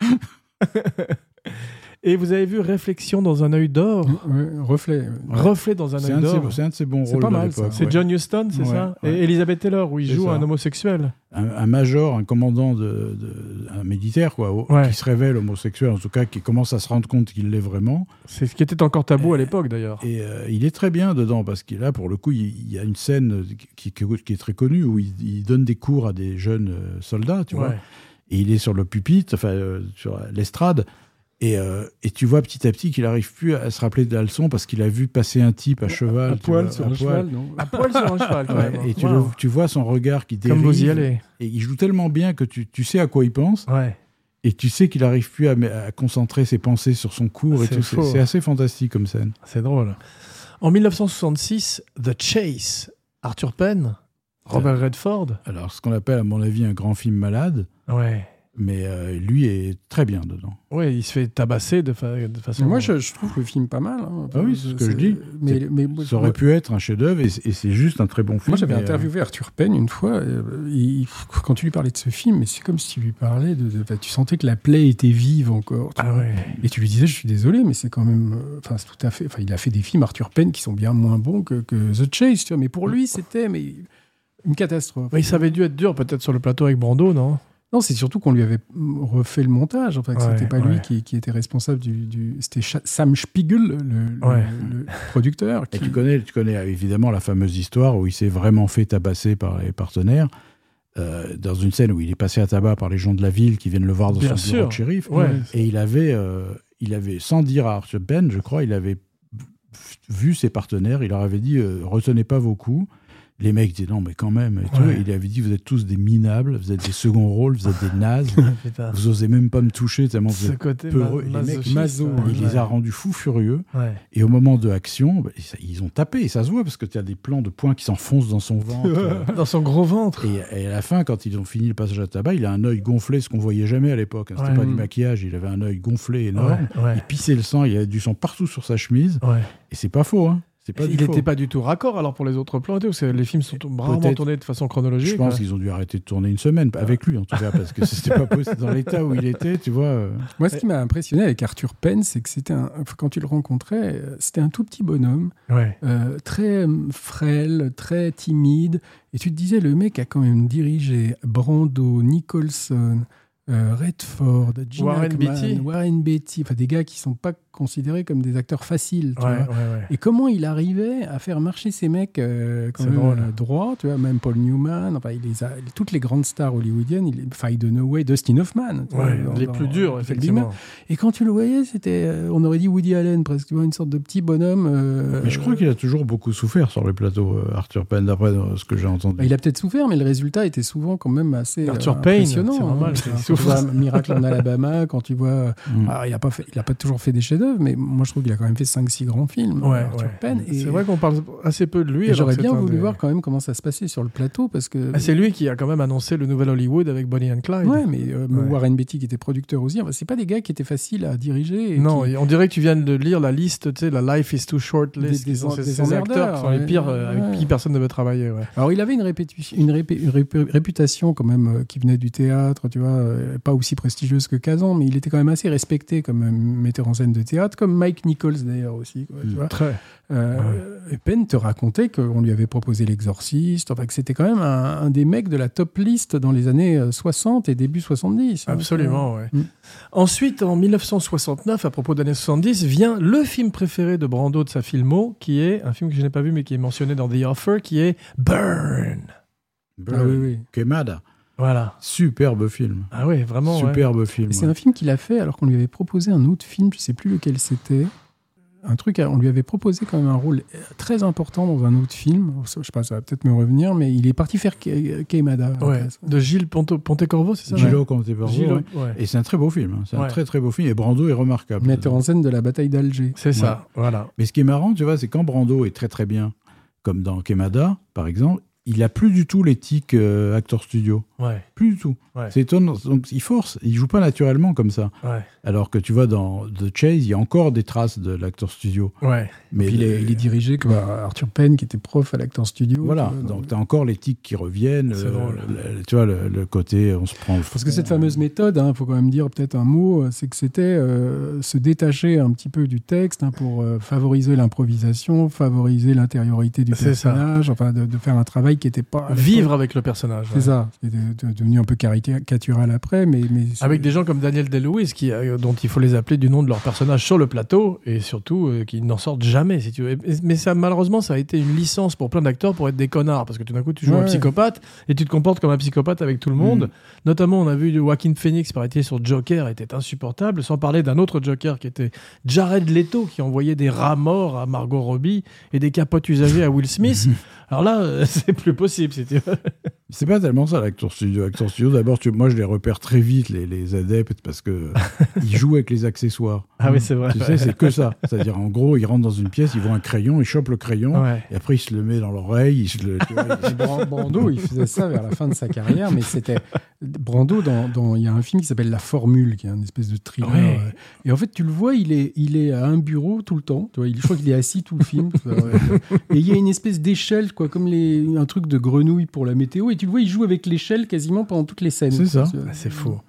Et vous avez vu Réflexion dans un œil d'or, ouais, reflet. Reflet dans un C'est œil d'or. c'est un de ses bons C'est rôles pas de mal. C'est ouais. John Huston, c'est Ouais, ça ouais. Et Elizabeth Taylor, où il C'est joue ça. un homosexuel. Un, un major, un commandant de, de- un militaire, quoi, au- qui se révèle homosexuel, en tout cas, qui commence à se rendre compte qu'il l'est vraiment. C'est ce qui était encore tabou à l'époque d'ailleurs. Et euh, il est très bien dedans, parce qu'il a, pour le coup, il, il y a une scène qui, est très connue où il, il donne des cours à des jeunes euh, soldats, tu vois. Et il est sur le pupitre, enfin, euh, sur l'estrade. Et, euh, et tu vois petit à petit qu'il arrive plus à se rappeler de la leçon parce qu'il a vu passer un type à cheval. À poil vois, sur à un poil. cheval, non À poil sur un cheval, quand Ouais, même. et tu, Wow. le- tu vois son regard qui dérive. Comme vous y allez. Et il joue tellement bien que tu, tu sais à quoi il pense. Ouais. Et tu sais qu'il arrive plus à, à concentrer ses pensées sur son cours. et C'est tout. C'est faux. c'est assez fantastique comme scène. C'est drôle. En 1966, The Chase, Arthur Penn, Robert Redford. Alors, ce qu'on appelle, à mon avis, un grand film malade. Ouais. Mais euh, lui est très bien dedans. Ouais, il se fait tabasser de, fa- de façon. Moi, je, je trouve le film pas mal. hein. Ah oui, c'est ce que je dis. Mais, mais Ça aurait pu être un chef-d'œuvre et, c'est juste un très bon film. Moi, j'avais mais, euh, interviewé Arthur Penn une fois. euh, il- quand tu lui parlais de ce film, mais c'est comme si tu lui parlais de. de- enfin, tu sentais que la plaie était vive encore. Ah ouais. Et tu lui disais, je suis désolé, mais c'est quand même. Enfin, c'est tout à fait. Enfin, il a fait des films, Arthur Penn, qui sont bien moins bons que, que The Chase, tu vois. Mais pour lui, c'était mais une catastrophe. Mais ça avait dû être dur peut-être sur le plateau avec Brando, non? Non, c'est surtout qu'on lui avait refait le montage. Enfin, que Ouais, c'était pas lui qui, qui était responsable du. du- c'était Sam Spiegel, le, le- Ouais. le producteur. Et tu connais, tu connais évidemment la fameuse histoire où il s'est vraiment fait tabasser par les partenaires. euh, dans une scène où il est passé à tabac par les gens de la ville qui viennent le voir dans Bien son bureau sûr. de shérif. Ouais. Et il avait, euh, il avait, sans dire à Arthur Penn, je crois, il avait vu ses partenaires, il leur avait dit euh, retenez pas vos coups. Les mecs disaient non, mais quand même. Et tout. Ouais. Il avait dit vous êtes tous des minables, vous êtes des seconds rôles, vous êtes des nazes, vous osez même pas me toucher tellement vous Ce êtes côté peureux. ma- Les mecs, masochiste, maso, ouais. il les a rendus fous furieux. Ouais. Et au moment de action, bah, ils ont tapé, et ça se voit parce que tu as des plans de poings qui s'enfoncent dans son ventre. euh, Dans son gros ventre. et, et à la fin, quand ils ont fini le passage à tabac, il a un œil gonflé, ce qu'on voyait jamais à l'époque. hein. C'était pas du maquillage, il avait un œil gonflé énorme. Il pissait le sang, il y avait du sang partout sur sa chemise. Et c'est pas faux, hein. C'est pas il n'était pas du tout raccord alors pour les autres plans parce que les films sont rarement Peut-être. tournés de façon chronologique. Je pense ouais. qu'ils ont dû arrêter de tourner une semaine, avec lui en tout cas, parce que c'était pas possible dans l'état où il était, tu vois. Moi, ce qui m'a impressionné avec Arthur Penn, c'est que c'était un, quand tu le rencontrais, c'était un tout petit bonhomme, Ouais. euh, très euh, frêle, très timide. Et tu te disais, le mec a quand même dirigé Brando, Nicholson, Redford, Gene Warren Hackman, Beatty. Warren Beatty, enfin des gars qui sont pas considérés comme des acteurs faciles. tu Ouais, vois. ouais, ouais. Et comment il arrivait à faire marcher ces mecs euh, quand C'est même drôle. euh, droits, tu vois, même Paul Newman, enfin, il les a, toutes les grandes stars hollywoodiennes, il, Dunaway, Dustin Hoffman. vois, dans- les dans- plus durs, effectivement. Et quand tu le voyais, c'était, euh, on aurait dit Woody Allen, presque, tu vois, une sorte de petit bonhomme. euh, Mais je crois qu'il a toujours beaucoup souffert sur le plateau, euh, Arthur Penn, d'après euh, ce que j'ai entendu. bah, il a peut-être souffert, mais le résultat était souvent quand même assez Arthur euh, Payne, impressionnant. c'est normal, hein. Tu vois. Miracle en Alabama, quand tu vois, Mm. alors, il a pas fait, il a pas toujours fait des chefs-d'œuvre, mais moi je trouve qu'il a quand même fait 5-6 grands films. Ouais, Arthur ouais. Penn. Et, C'est vrai qu'on parle assez peu de lui. et j'aurais bien voulu des- voir quand même comment ça se passait sur le plateau, parce que Ah, c'est lui qui a quand même annoncé le nouvel Hollywood avec Bonnie and Clyde. Ouais, mais euh, Ouais. Warren Beatty qui était producteur aussi, enfin, c'est pas des gars qui étaient faciles à diriger. et Non, qui- et on dirait que tu viens de lire la liste, tu sais, la Life is too short list. des ces, ces acteurs qui sont les pires euh, avec qui personne ne veut travailler. Alors, il avait une, réputation quand même euh, qui venait du théâtre, tu vois, euh, pas aussi prestigieuse que Kazan, mais il était quand même assez respecté comme euh, metteur en scène de théâtre, comme Mike Nichols d'ailleurs aussi. quoi, tu Mm. vois. Très. Euh, et Penn te racontait qu'on lui avait proposé l'exorciste, enfin que c'était quand même un, un des mecs de la top list dans les années euh, 60 et début 70. hein. Absolument, ouais. Mm. Ensuite, en 1969, à propos d'années 70, vient le film préféré de Brando de sa filmo, qui est un film que je n'ai pas vu mais qui est mentionné dans The Offer, qui est Burn. Ah oui, oui. Quemada. Voilà. Superbe film. Ah oui, vraiment. ouais. Superbe film. C'est ouais. un film qu'il a fait alors qu'on lui avait proposé un autre film, je sais plus lequel c'était. Un truc, on lui avait proposé quand même un rôle très important dans un autre film. Je sais pas, ça va peut-être me revenir, mais il est parti faire Ke- Queimada. à la Ouais. place. De Gilles Ponto- Pontecorvo, c'est ça? Ouais. ouais. Et c'est un très beau film. hein. C'est un très très beau film. Et Brando est remarquable. Metteur en scène de la bataille d'Alger. C'est ça, voilà. Mais ce qui est marrant, tu vois, c'est quand Brando est très très bien, comme dans Quemada, par exemple, il a plus du tout l'éthique euh, acteur studio. Ouais, Plus du tout. Ouais. C'est étonnant. Donc il force. Il joue pas naturellement comme ça. ouais, Alors que tu vois, dans The Chase, il y a encore des traces de l'acteur studio. ouais. Mais il est, il est dirigé comme Arthur Penn, qui était prof à l'acteur studio. Voilà, tu vois, donc tu as encore l'éthique qui reviennent. C'est euh, drôle. le- tu vois, le, le côté, on se prend le Parce que cette fameuse méthode, il faut quand même dire peut-être un mot, euh, c'est que c'était euh, se détacher un petit peu du texte hein, pour euh, favoriser l'improvisation, favoriser l'intériorité du ça. personnage, enfin de, de faire un travail qui n'était pas... Vivre avec le personnage. C'est ouais. ça, c'est de- de- devenu un peu caricatural après, mais... mais Avec des gens comme Daniel Day-Lewis, qui, euh, dont il faut les appeler du nom de leur personnage sur le plateau, et surtout euh, qui n'en sortent jamais, si tu veux. Mais ça, malheureusement, ça a été une licence pour plein d'acteurs pour être des connards, parce que tout d'un coup, tu joues un psychopathe, et tu te comportes comme un psychopathe avec tout le monde. Notamment, on a vu Joaquin Phoenix, paraît-il, sur Joker, était insupportable, sans parler d'un autre Joker qui était Jared Leto, qui envoyait des rats morts à Margot Robbie et des capotes usagées à Will Smith. Alors là, euh, c'est plus possible, si tu veux. C'est pas tellement ça l'acteur studio. Studio, d'abord, tu- moi je les repère très vite, les, les adeptes, parce que ils jouent avec les accessoires. Ah oui, c'est vrai. Tu sais, c'est que ça. C'est-à-dire, en gros, il rentre dans une pièce, il voit un crayon, il chope le crayon, Ouais. et après, il se le met dans l'oreille. il se le- Brando, il faisait ça vers la fin de sa carrière, mais c'était Brando dans, dans- il y a un film qui s'appelle La Formule, qui est un espèce de thriller. Ouais. euh, Et en fait, tu le vois, il est, il est à un bureau tout le temps. Tu vois, il, je crois qu'il est assis tout le film. et il y a une espèce d'échelle, quoi, comme les, un truc de grenouille pour la météo. Et tu le vois, il joue avec l'échelle quasiment pendant toutes les scènes. C'est ça. Ah, C'est fou.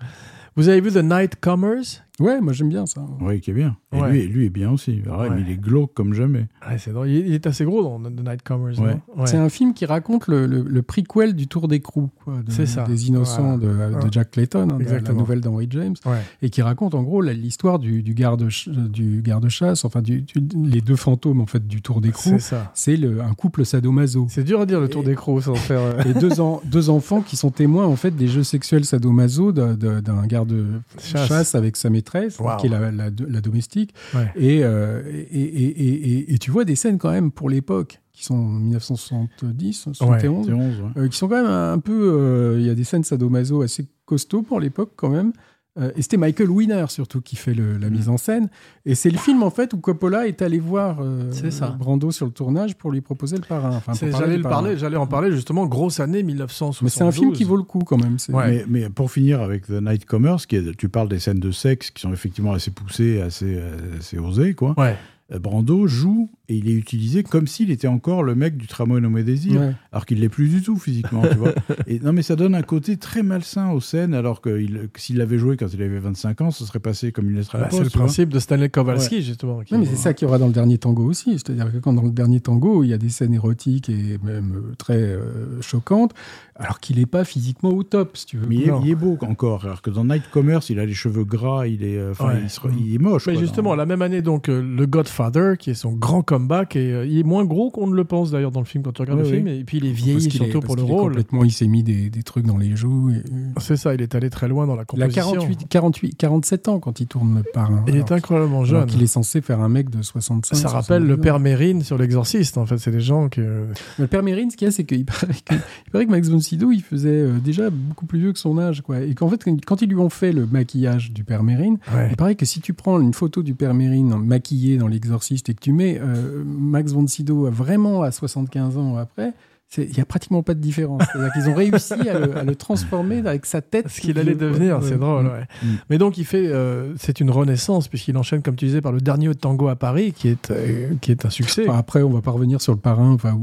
Vous avez vu The Nightcomers Ouais, moi j'aime bien ça. Oui, qui est bien. Et Ouais. lui, lui est bien aussi. Ouais, Ouais. Mais il est glauque comme jamais. Ouais, c'est drôle. Il est assez gros dans The Nightcomers. Ouais. non? Ouais. C'est un film qui raconte le, le, le prequel du Tour d'écrou, quoi, de- C'est ça. des innocents de, Jack Clayton, hein, de la nouvelle d'Henry James. Ouais. et qui raconte en gros la- l'histoire du, du garde du garde-chasse, enfin du, du- les deux fantômes en fait du Tour d'écrou. C'est ça. C'est le- un couple sadomaso. C'est dur à dire le tour Et- des crocs sans faire. euh, Et deux, en- deux enfants qui sont témoins en fait des jeux sexuels sadomaso d'un Chasse. garde-chasse avec sa maîtresse, Qui est la, la- la domestique. Ouais. Et, euh, et, et, et- et- et tu vois des scènes quand même pour l'époque qui sont 1970, 71, C'est 11, ouais. euh, qui sont quand même un peu. euh, Il y a des scènes sadomaso assez costauds pour l'époque quand même. Euh, et c'était Michael Winner surtout qui fait le- la Mm. mise en scène. Et c'est le film en fait où Coppola est allé voir euh, ça. Brando sur le tournage pour lui proposer le parrain. Enfin, J'allais parler, en parler justement. Grosse année 1972. Mais c'est un film qui vaut le coup quand même. Ouais. Mais, mais pour finir avec The Nightcomers, qui est, tu parles des scènes de sexe qui sont effectivement assez poussées, assez, euh, assez osées, quoi. Ouais. Euh, Brando joue et il est utilisé comme s'il était encore le mec du tramway nommé Désir, Ouais. alors qu'il l'est plus du tout physiquement, tu vois. Et non, mais ça donne un côté très malsain aux scènes, alors que il- que s'il l'avait joué quand il avait 25 ans, ce serait passé comme une lettre à la Bah, c'est le vois. principe de Stanley Kowalski justement. qui- Non, mais c'est ça qu'il y aura dans le dernier tango aussi. C'est-à-dire que quand dans le dernier tango, il y a des scènes érotiques et même euh, très euh, choquantes, alors qu'il n'est pas physiquement au top, si tu veux. Mais il est, Non. il est beau encore, alors que dans Nightcomers, il a les cheveux gras, il est, euh, Ouais. il, se- il est moche. Mais quoi, justement, dans- la même année, donc, euh, le Godfather, qui est son grand comeback, et euh, il est moins gros qu'on ne le pense d'ailleurs dans le film quand tu regardes Oui, le film, et puis il est vieilli surtout pour le rôle. Complètement, il s'est mis des, des trucs dans les joues. et- C'est ça, il est allé très loin dans la Il a composition. 48, 48, 47 ans quand il tourne le parrain. Il alors, est incroyablement jeune. qu'il est censé faire un mec de 65. Ça rappelle le 62. père Mérine sur l'exorciste, en fait. C'est des gens que. Mais Le père Mérine, ce qu'il y a, c'est qu'il paraît que, il paraît que Max von Sydow, il faisait euh, déjà beaucoup plus vieux que son âge. Quoi. Et qu'en fait, quand- quand ils lui ont fait le maquillage du père Mérine, Ouais. il paraît que si tu prends une photo du père Mérine maquillé dans l'exorciste et que tu mets euh, Max von Sydow vraiment à 75 ans après, il n'y a pratiquement pas de différence. C'est-à-dire qu'ils ont réussi à le, à le transformer avec sa tête. Ce qu'il allait devenir, c'est drôle. ouais. Mm. Mais donc, il fait. euh, c'est une renaissance, puisqu'il enchaîne, comme tu disais, par le dernier tango à Paris, qui est, euh, qui est un succès. Enfin, après, on va pas revenir sur le parrain. Enfin,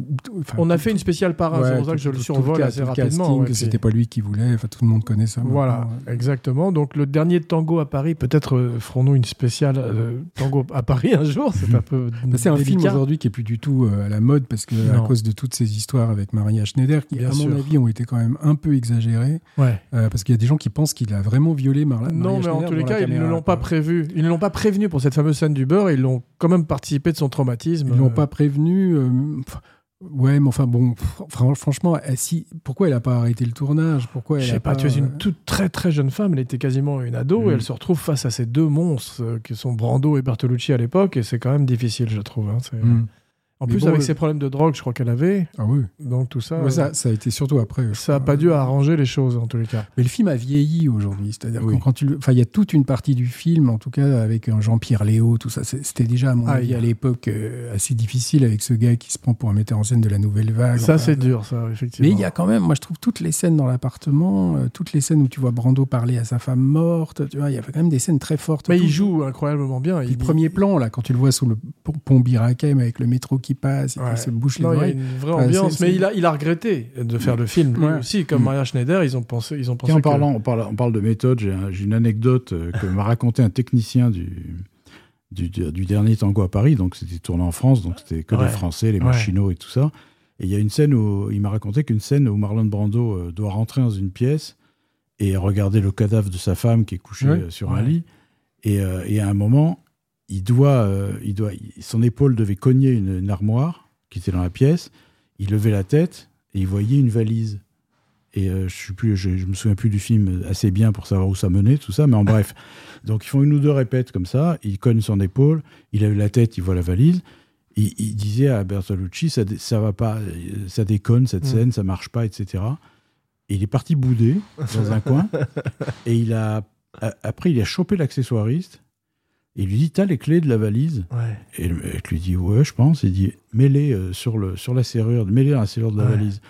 On a fait une spéciale parrain, Ouais, c'est pour ça que je le tout survole assez rapidement. puis- c'était pas lui qui voulait. Enfin, tout le monde connaît ça. Voilà, exactement. Donc le dernier tango à Paris, peut-être euh, ferons-nous une spéciale tango à Paris un jour. C'est un peu. C'est un film aujourd'hui qui est plus du tout à la mode parce que à cause de toutes ces histoires avec Maria Schneider qui, Bien à mon avis, ont été quand même un peu exagérées Ouais. euh, parce qu'il y a des gens qui pensent qu'il a vraiment violé Marla. Non, mais en tous les cas, ils ne l'ont pas prévu. Ils ne l'ont pas prévenu pour cette fameuse scène du beurre. Ils l'ont quand même participé de son traumatisme. Ils l'ont Euh, pas prévenu. euh, ouais, mais enfin bon, fran- franchement, elle, si, pourquoi elle a pas arrêté le tournage? Pourquoi Je sais pas, tu es une toute très très jeune femme, elle était quasiment une ado, et elle se retrouve face à ces deux monstres euh, qui sont Brando et Bertolucci à l'époque, et c'est quand même difficile, je trouve. hein, hmm. En Mais plus, bon, avec le- ses problèmes de drogue, je crois qu'elle avait, Ah oui. donc tout ça, Ouais, euh, ça, ça a été surtout après. ça a crois. pas dû arranger les choses en tous les cas. Mais le film a vieilli aujourd'hui, c'est-à-dire Oui. quand tu, le- enfin, il y a toute une partie du film, en tout cas avec Jean-Pierre Léo, tout ça. C'était déjà à mon Ah, avis il y a- à l'époque euh, assez difficile avec ce gars qui se prend pour un metteur en scène de la nouvelle vague. Ça, Enfin, c'est dur, ça, effectivement. Mais il y a quand même, moi je trouve toutes les scènes dans l'appartement, euh, toutes les scènes où tu vois Brando parler à sa femme morte, tu vois, il y a quand même des scènes très fortes. Mais Tout- il joue incroyablement bien. Puis Il le premier plan, là, quand tu le vois sous le pont- pont Birakem avec le métro qui passe, et Ouais. se bouche les Non, il y a une vraie ambiance, mais il a, il a regretté de faire le film lui Ouais. aussi, comme Mm. Maria Schneider. Ils ont pensé, ils ont pensé Tiens, en que- parlant, on parle, on parle de méthode, j'ai un- j'ai une anecdote euh, que m'a raconté un technicien du, du, du- du dernier tango à Paris. Donc, c'était tourné en France, donc c'était que Ouais. les Français, les Ouais. machinaux et tout ça. Et il y a une scène où il m'a raconté qu'une scène où Marlon Brando euh, doit rentrer dans une pièce et regarder le cadavre de sa femme qui est couchée Ouais. euh, sur Ouais. un lit. Et, euh, et à un moment, il doit, euh, il doit, il- son épaule devait cogner une, une armoire qui était dans la pièce. Il levait la tête et il voyait une valise. Et euh, je suis plus, je, je me souviens plus du film assez bien pour savoir où ça menait, tout ça. Mais en bref, donc ils font une ou deux répètes comme ça. Il cogne son épaule, il lève la tête, il voit la valise. Il, il disait à Bertolucci, ça, ça va pas, euh, ça déconne cette Mm. scène, ça marche pas, etc. Et il est parti bouder dans un coin. Et il a, après, il a chopé l'accessoiriste, il lui dit T'as les clés de la valise Ouais. Et le mec lui dit Ouais, je pense. Il dit Mets-les euh, sur, le, sur la serrure, mets-les dans la serrure de la Ouais. valise.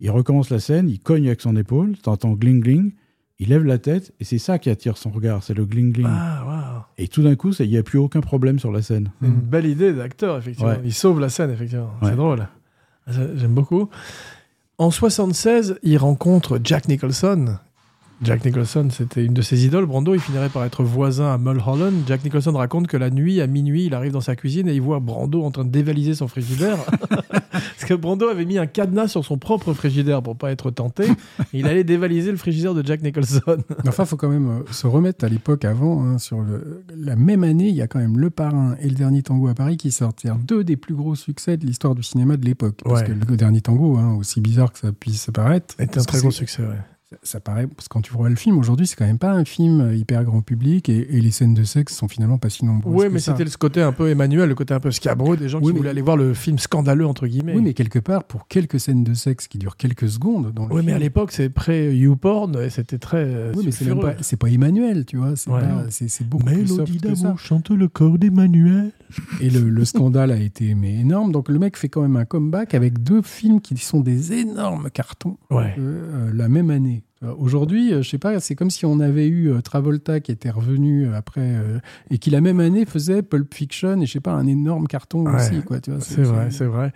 Il recommence la scène, il cogne avec son épaule, t'entends gling gling, il lève la tête, et c'est ça qui attire son regard, c'est le gling gling. Ah. Et tout d'un coup, il n'y a plus aucun problème sur la scène. C'est une belle idée d'acteur, effectivement. Ouais. Il sauve la scène, effectivement. C'est drôle. Ça, J'aime beaucoup. En 76, il rencontre Jack Nicholson. Jack Nicholson, c'était une de ses idoles. Brando, il finirait par être voisin à Mulholland. Jack Nicholson raconte que la nuit, à minuit, il arrive dans sa cuisine et il voit Brando en train de dévaliser son frigidaire. Parce que Brando avait mis un cadenas sur son propre frigidaire pour pas être tenté. Il allait dévaliser le frigidaire de Jack Nicholson. Enfin, il faut quand même euh, se remettre à l'époque avant. hein, sur le, la même année, il y a quand même Le Parrain et Le Dernier Tango à Paris qui sortent. C'est deux des plus gros succès de l'histoire du cinéma de l'époque. Parce Ouais. que Le Dernier Tango, hein, aussi bizarre que ça puisse paraître, C'était un très gros succès, ouais. Ça, ça paraît, parce que quand tu vois le film aujourd'hui, c'est quand même pas un film euh, hyper grand public et, et les scènes de sexe sont finalement pas si nombreuses. Oui, mais c'était le côté un peu Emmanuel, le côté un peu scabreux des gens Oui, qui mais- voulaient aller voir le film scandaleux, entre guillemets. Oui, mais quelque part, pour quelques scènes de sexe qui durent quelques secondes dans le Oui, mais à l'époque, c'est pré-YouPorn et c'était très. euh, Oui, mais c'est pas, c'est pas Emmanuel, tu vois. C'est Ouais. beaucoup plus soft que ça. chante le corps d'Emmanuel. Et le, le scandale a été mais énorme. Donc le mec fait quand même un comeback avec deux films qui sont des énormes cartons Ouais. euh, euh, la même année. Euh, Aujourd'hui, euh, je sais pas, c'est comme si on avait eu Travolta qui était revenu après et qui la même année faisait Pulp Fiction et je sais pas un énorme carton Ouais. aussi quoi. C'est vrai, c'est vrai.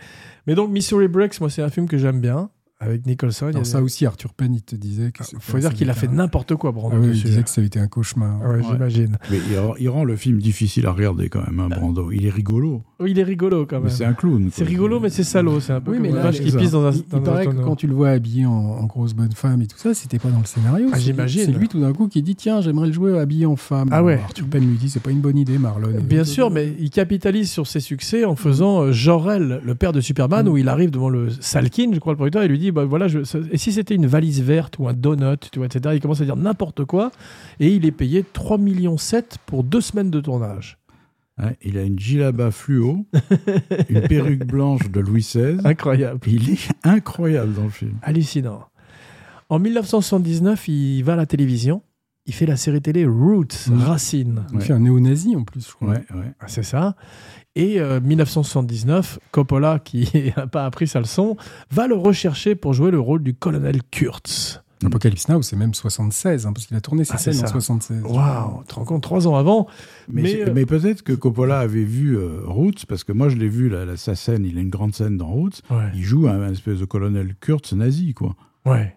Mais donc, Missouri Breaks, moi, c'est un film que j'aime bien, avec Nicholson. Des- ça aussi, Arthur Penn, il te disait que Ah, faut dire qu'il a fait un- n'importe quoi, Brando. Ah oui, il disait que ça avait été un cauchemar. Ouais, j'imagine. Mais il, rend- il rend le film difficile à regarder quand même, hein, Brando. Il est rigolo, Oui, il est rigolo quand même. c'est un clown. C'est rigolo, mais c'est salaud. C'est un peu Oui, comme mais une là, vache qui pisse dans un. Il, dans il un paraît que quand tu le vois habillé en, en grosse bonne femme et tout ça, c'était pas dans le scénario. Ah, C'est- j'imagine. C'est lui tout d'un coup qui dit tiens, j'aimerais le jouer habillé en femme. Ah ouais. Arthur Penn lui dit c'est pas une bonne idée, Marlon. Bien sûr, mais il capitalise sur ses succès en faisant euh, Jor-El, le père de Superman, Mm. où il arrive devant le Salkin, je crois, le producteur, et lui dit bah, voilà, je- ça- et si c'était une valise verte ou un donut, tu vois, etc. Il commence à dire n'importe quoi, et il est payé 3,7 millions pour deux semaines de tournage. Ouais, il a une gilaba fluo, une perruque blanche de Louis XVI. Incroyable. Il est incroyable dans le film. Hallucinant. En 1979, il va à la télévision. Il fait la série télé Roots, Mm. Racine. Il Ouais. fait un néo-nazi en plus, je crois. Ouais, ouais. Ah, C'est ça. Et euh, 1979, Coppola, qui n'a pas appris sa leçon, va le rechercher pour jouer le rôle du colonel Kurtz. Apocalypse Now, c'est même 76, hein, parce qu'il a tourné ses Ah, scènes en ça. 76. Waouh, tu te rends compte, trois ans avant. Mais, Mais, c'est- euh, mais peut-être que Coppola avait vu euh, Roots, parce que moi je l'ai vu, la, la- sa scène, il a une grande scène dans Roots. Ouais. Il joue un, un espèce de colonel Kurtz nazi, quoi. ouais.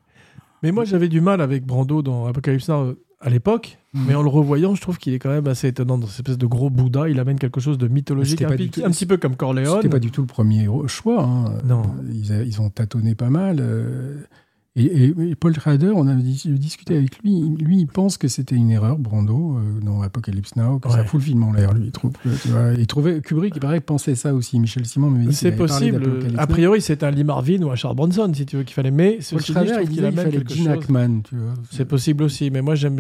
Mais moi, j'avais du mal avec Brando dans Apocalypse Now à l'époque. Mhm. Mais en le revoyant, je trouve qu'il est quand même assez étonnant dans cette espèce de gros Bouddha. Il amène quelque chose de mythologique, un, tout- un petit peu comme Corleone. C'était pas du tout le premier choix. hein. Non. Ils, a- ils ont tâtonné pas mal. euh, Et, et- et Paul Schrader, on a dis- discuté avec lui. Lui, il pense que c'était une erreur, Brando, euh, dans Apocalypse Now, que ça Ouais. fout le film en l'air, lui. Il, trouve, que, tu vois, il trouvait Kubrick, il paraît, pensait ça aussi. Michel Simon m'avait dit C'est possible. A priori, c'est un Lee Marvin ou un Charles Bronson, si tu veux, qu'il fallait. Mais Paul ceci dit, il qu'il amène fallait quelque Gene chose. Hackman, tu vois. C'est possible aussi, mais moi j'aime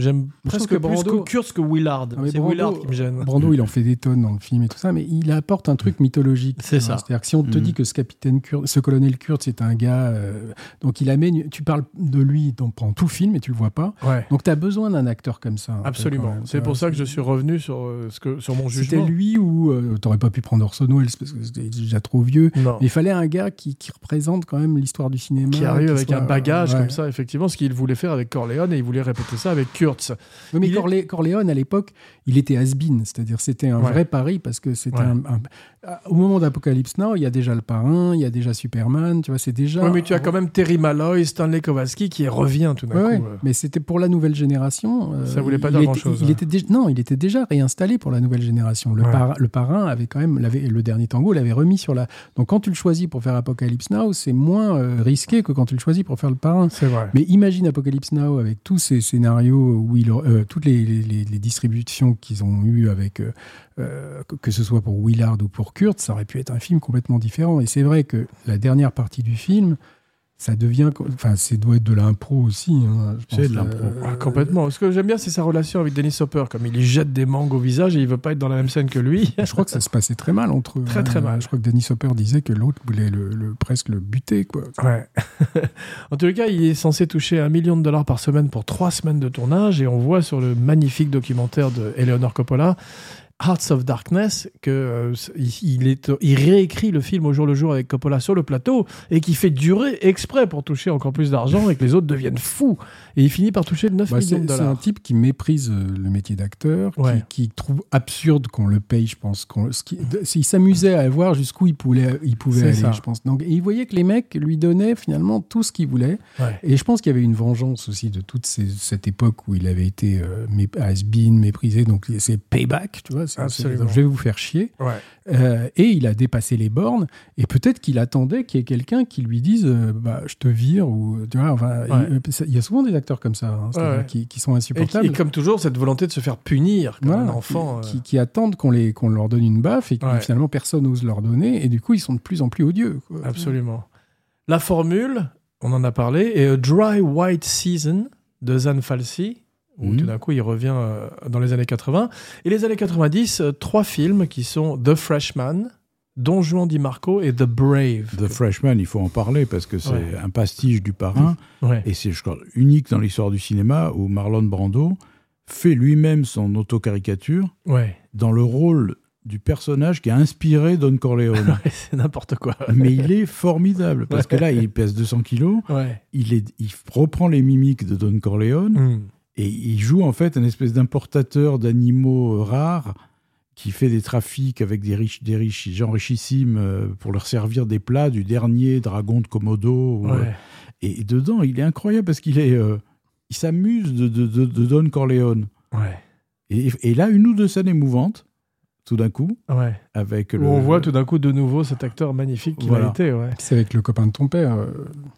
presque plus Brando- que Kurtz que Willard. Ah, C'est Willard qui me gêne. Brando, il en fait des tonnes dans le film et tout ça, mais il apporte un truc mythologique. C'est ça. C'est-à-dire que si on te dit que ce capitaine Kurtz, ce colonel Kurtz, c'est un gars, euh, donc il amène, tu parles de lui dans, pendant tout le film et tu le vois pas. Ouais. Donc tu as besoin d'un acteur comme ça. Absolument. C'est pour ça que je suis revenu sur, euh, ce que, sur mon C'était jugement. lui ou euh, t'aurais pas pu prendre Orson Welles parce que c'était déjà trop vieux. Non. Mais il fallait un gars qui, qui représente quand même l'histoire du cinéma. Qui arrive avec soit- un bagage ouais. comme ça, effectivement, ce qu'il voulait faire avec Corleone et il voulait répéter ça avec Kurtz. Oui, mais Il Corlé- Corleone, à l'époque, il était has-been, c'est-à-dire c'était un Ouais. vrai pari parce que c'était un- Au moment d'Apocalypse Now, il y a déjà le parrain, il y a déjà Superman, tu vois, c'est déjà. Oui, mais tu as quand même Terry Malloy, Stanley Kowalski qui revient tout d'un Ouais, coup. ouais. euh. Mais c'était pour la nouvelle génération. euh, Ça voulait pas dire grand-chose, Il ouais. était déjà, non, il était déjà réinstallé pour la nouvelle génération. Le, Ouais. par- le parrain avait quand même, le dernier tango l'avait remis sur la. Donc quand tu le choisis pour faire Apocalypse Now, c'est moins euh, risqué que quand tu le choisis pour faire le parrain. C'est vrai. Mais imagine Apocalypse Now avec tous ces scénarios où il, euh, toutes les, les- les- les distributions qu'ils ont eues avec, euh, euh, que- que ce soit pour Willard ou pour Kurt, ça aurait pu être un film complètement différent. Et c'est vrai que la dernière partie du film, ça devient, enfin, c'est doit être de l'impro aussi. hein, C'est de l'impro. euh, Ah, complètement. Ce que j'aime bien, c'est sa relation avec Dennis Hopper. Comme il lui jette des mangues au visage et il veut pas être dans la même scène que lui. Je crois que ça se passait très mal entre eux. Très, très hein. mal. Je crois que Dennis Hopper disait que l'autre voulait le, le- presque le buter, quoi. Ouais. en les cas, il est censé toucher un million de dollars par semaine pour trois semaines de tournage et on voit sur le magnifique documentaire de Eleanor Coppola Hearts of Darkness que euh, il, il est, il réécrit le film au jour le jour avec Coppola sur le plateau et qui fait durer exprès pour toucher encore plus d'argent et que les autres deviennent fous. Et il finit par toucher 9 Bah, millions c'est de c'est un dollars. type qui méprise euh, le métier d'acteur, qui- Ouais. qui, trouve absurde qu'on le paye, je pense. qu'on- il s'amusait à voir jusqu'où il pouvait, il pouvait aller, ça. je pense. Donc, et il voyait que les mecs lui donnaient finalement tout ce qu'il voulait. Ouais. Et je pense qu'il y avait une vengeance aussi de toute ces- cette époque où il avait été euh, mé- has-been, méprisé. Donc c'est payback, tu vois. Absolument. je vais vous faire chier. Ouais. Euh, et il a dépassé les bornes. Et peut-être qu'il attendait qu'il y ait quelqu'un qui lui dise euh, bah, Je te vire. Ou, tu vois, enfin, Ouais. il, il y a souvent des acteurs comme ça, hein, ouais. qui, qui sont Et, insupportables. et comme toujours, cette volonté de se faire punir comme un enfant. qui, euh, qui attendent qu'on leur donne une baffe et que finalement personne n'ose leur donner. Et du coup, ils sont de plus en plus odieux. quoi. Absolument. La formule, on en a parlé, est A Dry White Season de Zan Falsi, où tout d'un coup il revient euh, dans les années 80. Et les années 90, euh, trois films qui sont The Freshman, Don Juan Di Marco et The Brave. The Freshman, il faut en parler parce que c'est Ouais. un pastiche du parrain Ouais. et c'est, je crois, unique dans l'histoire du cinéma où Marlon Brando fait lui-même son autocaricature Ouais. dans le rôle du personnage qui a inspiré Don Corleone. c'est n'importe quoi. Mais il est formidable parce que là, il pèse 200 kilos, il, est, il reprend les mimiques de Don Corleone Mm. Et il joue en fait un espèce d'importateur d'animaux euh, rares qui fait des trafics avec des riches, des riches gens richissimes euh, pour leur servir des plats du dernier dragon de Komodo. euh, et dedans, il est incroyable parce qu'il est, euh, il s'amuse de, de, de- de Don Corleone. Ouais. Et, et là, une ou deux scènes émouvantes, tout d'un coup, Ouais. avec le. on voit tout d'un coup de nouveau cet acteur magnifique qu'il Voilà. a été. Ouais. C'est avec le copain de ton père. euh.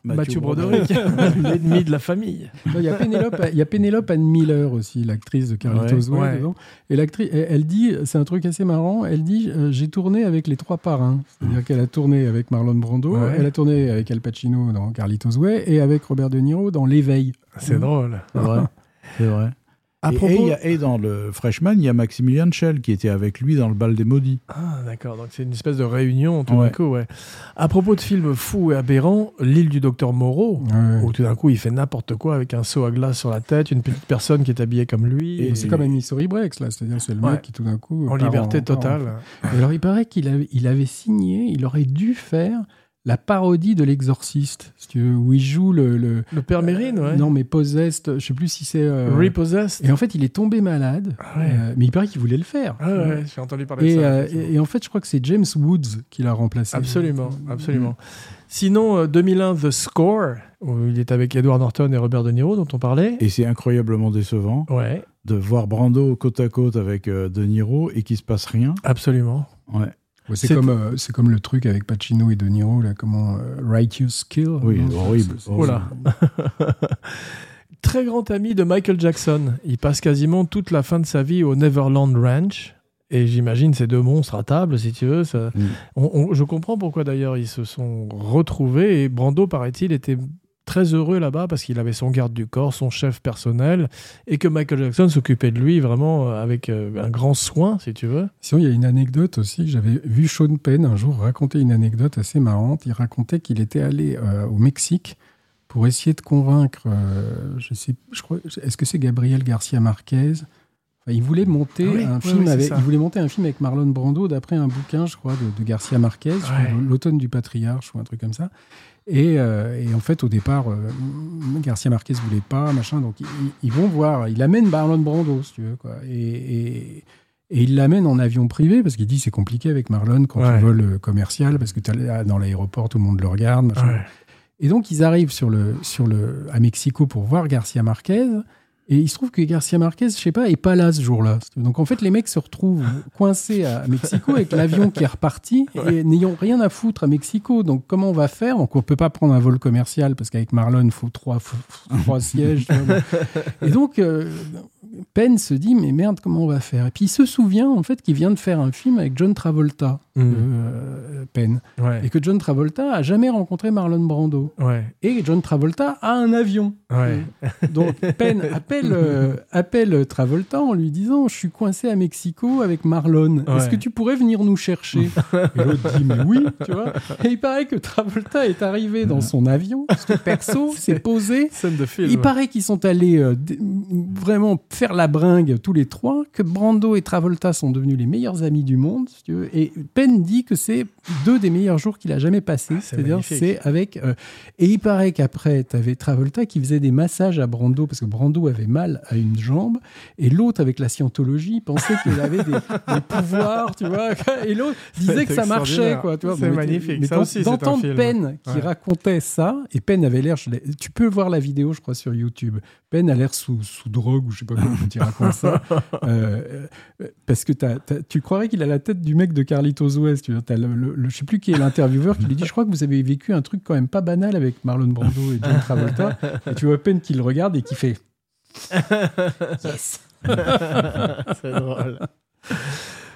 Mathieu Broderick, l'ennemi de la famille. Il y a Pénélope, il y a Pénélope Anne Miller aussi, l'actrice de Carlitos Ouais. Way. Ouais. dedans. Et l'actrice, elle, elle dit, c'est un truc assez marrant. Elle dit, euh, j'ai tourné avec les trois parrains. C'est-à-dire qu'elle a tourné avec Marlon Brando, Ouais. elle a tourné avec Al Pacino dans Carlitos Way et avec Robert De Niro dans L'éveil. C'est drôle. C'est vrai. C'est vrai. À et, propos... et dans le Freshman, il y a Maximilian Schell qui était avec lui dans le bal des maudits. Ah, d'accord. Donc, c'est une espèce de réunion, tout Ouais. d'un coup, ouais. À propos de films fous et aberrants, L'île du docteur Moreau, Ouais. où tout d'un coup, il fait n'importe quoi avec un seau à glace sur la tête, une petite personne qui est habillée comme lui. Et Et c'est comme un Missouri Breaks, là. C'est-à-dire, c'est le mec qui, tout d'un coup. en liberté en- totale. Alors, il paraît qu'il avait, il avait signé, il aurait dû faire la parodie de l'exorciste, si tu veux, où il joue le. le- Le père Mérine, ouais. Non, mais Possessed, je sais plus si c'est. euh, Repossessed. Et en fait, il est tombé malade, Ah ouais. euh, mais il paraît qu'il voulait le faire. Ah ouais, j'ai entendu parler de Et, ça. euh, et, et en fait, je crois que c'est James Woods qui l'a remplacé. Absolument, absolument. Sinon, euh, 2001, The Score, où il est avec Edward Norton et Robert De Niro, dont on parlait. Et c'est incroyablement décevant Ouais, de voir Brando côte à côte avec euh, De Niro et qu'il se passe rien. absolument. Ouais. Ouais, c'est comme, euh, c'est comme le truc avec Pacino et De Niro, là, comment euh, Righteous Kill. Oui, non, horrible, horrible. Très grand ami de Michael Jackson. Il passe quasiment toute la fin de sa vie au Neverland Ranch. Et j'imagine ces deux monstres à table, si tu veux. ça- Mm. On- on- je comprends pourquoi d'ailleurs ils se sont retrouvés. Et Brando, paraît-il, était très heureux là-bas parce qu'il avait son garde du corps, son chef personnel, et que Michael Jackson s'occupait de lui vraiment euh, avec euh, un grand soin, si tu veux. Sinon, il y a une anecdote aussi. J'avais vu Sean Penn un jour raconter une anecdote assez marrante. Il racontait qu'il était allé euh, au Mexique pour essayer de convaincre, euh, je sais, je crois, est-ce que c'est Gabriel Garcia Marquez Enfin, Il voulait monter Ah oui, un oui, film oui, avec, il voulait monter un film avec Marlon Brando d'après un bouquin, je crois, de, de Garcia Marquez, Ouais. l'automne du patriarche ou un truc comme ça. Et, euh, et en fait, au départ, euh, Garcia Marquez voulait pas, machin. Donc, ils, ils vont voir. Il amène Marlon Brando, si tu veux, quoi. Et, et, et il l'amène en avion privé parce qu'il dit c'est compliqué avec Marlon quand Ouais. tu voles euh, commercial parce que là, dans l'aéroport tout le monde le regarde. machin. Ouais. Et donc ils arrivent sur le, sur le, à Mexico pour voir Garcia Marquez. Et il se trouve que Garcia Marquez, je sais pas, est pas là ce jour-là. Donc en fait, les mecs se retrouvent coincés à Mexico avec l'avion qui est reparti et n'ayant rien à foutre à Mexico. Donc comment on va faire? Donc on peut pas prendre un vol commercial parce qu'avec Marlon, il faut trois, faut- faut trois sièges. Et donc euh, Penn se dit mais merde, comment on va faire? Et puis il se souvient en fait qu'il vient de faire un film avec John Travolta, Mm. euh, Penn, Ouais. et que John Travolta a jamais rencontré Marlon Brando. Ouais. Et John Travolta a un avion. Ouais. Donc Penn appelle, euh, appelle Travolta en lui disant Je suis coincé à Mexico avec Marlon. Est-ce que tu pourrais venir nous chercher? Et l'autre dit Mais oui, tu vois. Et il paraît que Travolta est arrivé dans son avion, parce que perso, s'est posé. Scène de film. Il paraît qu'ils sont allés euh, vraiment faire la bringue tous les trois, que Brando et Travolta sont devenus les meilleurs amis du monde, si tu veux, et Penn dit que c'est deux des meilleurs jours qu'il a jamais passé. Ah, c'est C'est-à-dire, c'est avec. euh, et il paraît qu'après, tu avais Travolta qui faisait des massages à Brando parce que Brando avait mal à une jambe, et l'autre avec la scientologie pensait qu'il avait des, des pouvoirs, tu vois. Et l'autre disait que ça marchait, quoi. C'est magnifique. Mais Ça aussi, d'entendre. Penn qui Ouais. racontait ça, et Penn avait l'air. Tu peux voir la vidéo, je crois, sur YouTube. Penn a l'air sous, sous drogue ou je sais pas comment tu racontes ça. Euh, euh, parce que tu croirais qu'il a la tête du mec de Carlitos West. Tu vois, t'as le, le- le- je sais plus qui est l'intervieweur qui lui dit Je crois que vous avez vécu un truc quand même pas banal avec Marlon Brando et John Travolta. et tu vois Penn qui le regarde et qui fait Yes c'est drôle.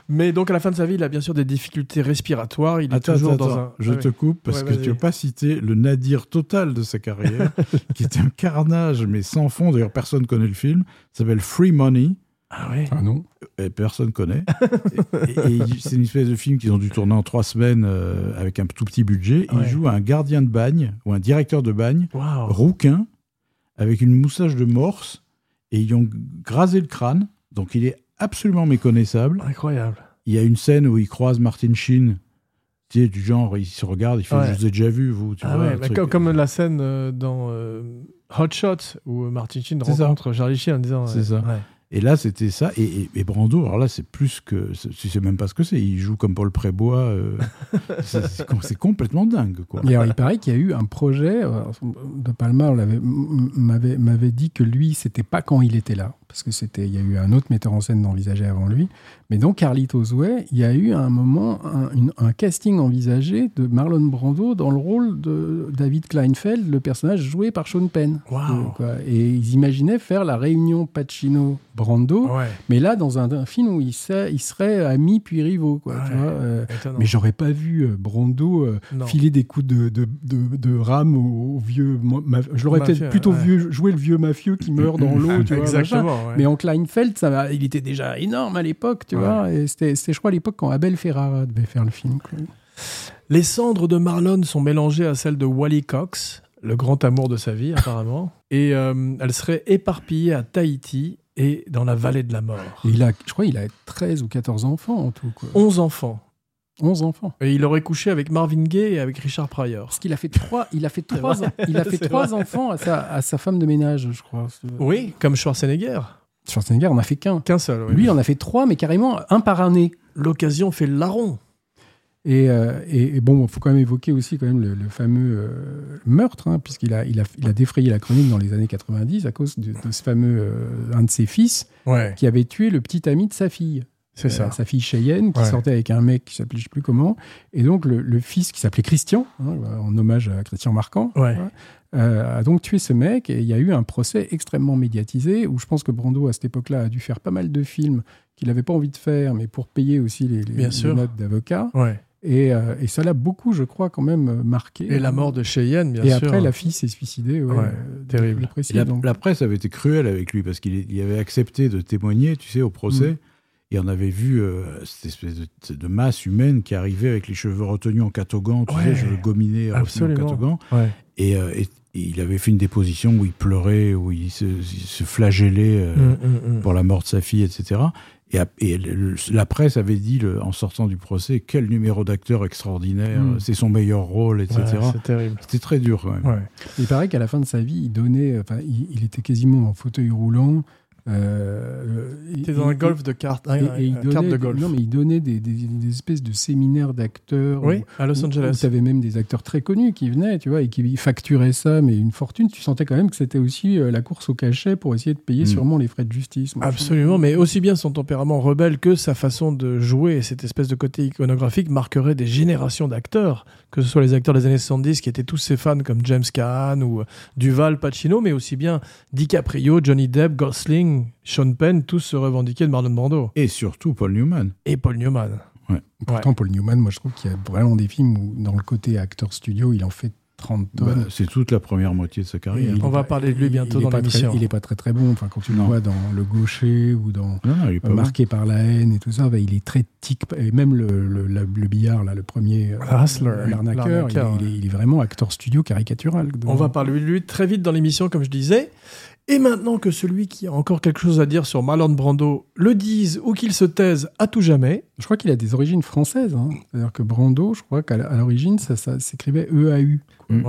Mais donc à la fin de sa vie, il a bien sûr des difficultés respiratoires. Il est Attends, toujours attends, dans attends. un. Je Ah te oui. coupe parce Ouais, que tu n'as pas cité le nadir total de sa carrière, qui était un carnage, mais sans fond. D'ailleurs, personne connaît le film. Ça s'appelle Free Money. Ah ouais. Ah non Et personne connaît. et et- et c'est une espèce de film qu'ils ont dû tourner en trois semaines euh, avec un tout petit budget. Il joue un gardien de bagne ou un directeur de bagne rouquin avec une moustache de morse et ils ont grasé le crâne. Donc il est absolument méconnaissable. Incroyable. Il y a une scène où il croise Martin Sheen. Tu sais, du genre, il se regarde, il fait Ouais. Je vous ai déjà vu, vous. Tu Ah vois, ouais, bah, truc. comme, comme la scène euh, dans euh, Hot Shot où Martin Sheen ça. rencontre Charlie Sheen en disant. C'est euh, ça. ouais. Et là, c'était ça. Et, et- et Brando, alors là, c'est plus que. Tu sais même pas ce que c'est. Il joue comme Paul Prébois. euh, c'est- c'est com- c'est complètement dingue, quoi. Et alors, il paraît qu'il y a eu un projet, euh, De Palma m'avait dit que lui, c'était pas quand il était là, parce que c'était, il y a eu un autre metteur en scène envisagé avant lui. Mais dans Carlitos Way, il y a eu à un moment un, une- un casting envisagé de Marlon Brando dans le rôle de David Kleinfeld, le personnage joué par Sean Penn. Waouh. Euh. Et ils imaginaient faire la réunion Ouais. mais là, dans un, un film où ils seraient, ils seraient amis puis rivaux. Quoi, tu Ouais. vois, euh, Étonnant. mais j'aurais pas vu euh, Brando euh, filer des coups de, de, de, de rame au, au vieux. je l'aurais peut-être plutôt ouais. vu jouer le vieux mafieux qui meurt dans l'eau. tu vois. Exactement. Mais en Kleinfeld, ça, il était déjà énorme à l'époque, tu Ouais. vois. Et c'était, je crois, à l'époque quand Abel Ferrara devait faire le film. quoi. Les cendres de Marlon sont mélangées à celles de Wally Cox, le grand amour de sa vie apparemment, et euh, elles seraient éparpillées à Tahiti et dans la vallée de la mort. Et il a, je crois qu'il a 13 ou 14 enfants en tout. Quoi. 11 enfants. 11 enfants. Et il aurait couché avec Marvin Gaye et avec Richard Pryor. Parce qu'il a fait trois, il a fait trois, il a fait trois enfants à sa, à sa femme de ménage, je crois. Oui, comme Schwarzenegger. Schwarzenegger, on a fait qu'un. Qu'un seul. oui. Lui, on a fait trois, mais carrément un par année. L'occasion fait le larron. Et, euh, et, et bon, il faut quand même évoquer aussi quand même le, le fameux euh, meurtre, hein, puisqu'il a, il a, il a défrayé la chronique dans les années 90 à cause de, de ce fameux, euh, un de ses fils, Ouais, qui avait tué le petit ami de sa fille. c'est ça. Euh, sa fille Cheyenne, qui Ouais. sortait avec un mec qui s'appelait je sais plus comment. Et donc le, le fils qui s'appelait Christian, hein, en hommage à Christian Marquand, Ouais. euh, a donc tué ce mec. Et il y a eu un procès extrêmement médiatisé où je pense que Brando, à cette époque-là, a dû faire pas mal de films qu'il n'avait pas envie de faire, mais pour payer aussi les, les- Bien les sûr. notes d'avocat. Et, euh, et ça l'a beaucoup, je crois, quand même euh, marqué. Et la mort de Cheyenne, bien Et sûr. après, la fille s'est suicidée. Ouais, Ouais, euh, terrible. Et la, donc. la presse avait été cruelle avec lui parce qu'il il avait accepté de témoigner, tu sais, au procès. Mm. Et on avait vu euh, cette espèce de, de masse humaine qui arrivait avec les cheveux retenus en catogan, tu Ouais. sais, cheveux gominés retenus en Absolument. catogan. Ouais. Et, euh, et- et il avait fait une déposition où il pleurait, où il se, il se flagellait euh, Mm, mm, mm. pour la mort de sa fille, etc. Et, le- la presse avait dit, le- en sortant du procès, quel numéro d'acteur extraordinaire, c'est son meilleur rôle, etc. Ouais, c'est terrible. C'était très dur quand même. Ouais. Il paraît qu'à la fin de sa vie, il donnait, enfin, il, il était quasiment en fauteuil roulant. Euh, T'es et- dans un golf de cartes. Et, et il un donnait, carte de des- golf. non, mais il donnait des, des- des espèces de séminaires d'acteurs. Oui, à Los Angeles. Tu avais même des acteurs très connus qui venaient, tu vois, et qui facturaient ça, mais une fortune. Tu sentais quand même que c'était aussi euh, la course au cachet pour essayer de payer Mm. sûrement les frais de justice. Absolument, mais aussi bien son tempérament rebelle que sa façon de jouer et cette espèce de côté iconographique marquerait des générations d'acteurs, que ce soit les acteurs des années 70 qui étaient tous ses fans comme James Caan ou euh, Duval, Pacino, mais aussi bien DiCaprio, Johnny Depp, Gosling, Sean Penn, tous se revendiquaient de Marlon Brando Et surtout Paul Newman. et Paul Newman. Pourtant, Paul Newman, moi, je trouve qu'il y a vraiment des films où, dans le côté acteur studio, il en fait 30 Bah, c'est toute la première moitié de sa carrière. On va pas- parler de lui bientôt dans l'émission. Il est pas très très bon. Enfin, quand tu le vois dans Le Gaucher ou dans Non, non, il est pas euh, bon. Marqué par la haine et tout ça, bah, il est très tic. Et même le, le, la- le billard, là, le premier, euh, Hustler, l'arnaqueur, il est vraiment acteur studio caricatural. On va parler de lui très vite dans l'émission, comme je disais. Et maintenant que celui qui a encore quelque chose à dire sur Marlon Brando le dise ou qu'il se taise à tout jamais, Je crois qu'il a des origines françaises. hein. C'est-à-dire que Brando, je crois qu'à l'origine, ça, ça s'écrivait EAU. Mm.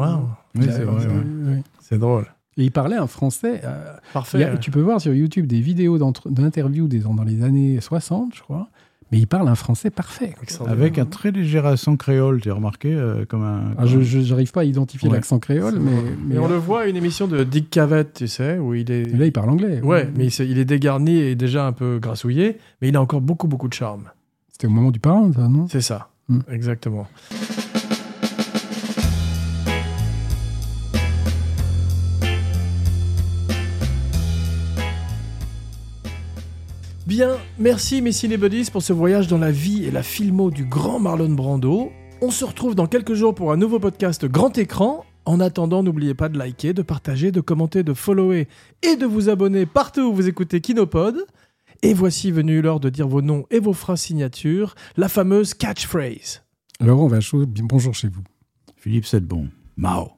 Oui, a- c'est vrai. ouais. c'est drôle. Et il parlait un français. euh, Parfait. a- tu peux voir sur YouTube des vidéos d'interviews dans les années 60, je crois. Mais il parle un français parfait. Avec un très léger accent créole, tu as remarqué euh, comme un. Ah, je n'arrive pas à identifier Ouais. l'accent créole, mais, mais, Mais on le voit à une émission de Dick Cavett, tu sais, où il est. mais là, il parle anglais. Ouais, mais il, est dégarni et déjà un peu grassouillé, mais il a encore beaucoup, beaucoup de charme. C'était au moment du parent, ça, non? C'est ça, Mm. exactement. Bien, merci mes cinébuddies pour ce voyage dans la vie et la filmo du grand Marlon Brando. On se retrouve dans quelques jours pour un nouveau podcast grand écran. En attendant, n'oubliez pas de liker, de partager, de commenter, de follower et de vous abonner partout où vous écoutez Kinopod. Et voici venu l'heure de dire vos noms et vos phrases signatures, la fameuse catchphrase. Laurent Vachaud, bien- bonjour chez vous. Philippe Sedbon. Mao.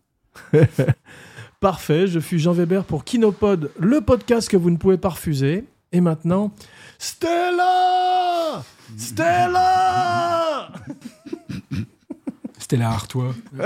Parfait, je suis Jean Weber pour Kinopod, le podcast que vous ne pouvez pas refuser. Et maintenant, Stella Stella là, Artois.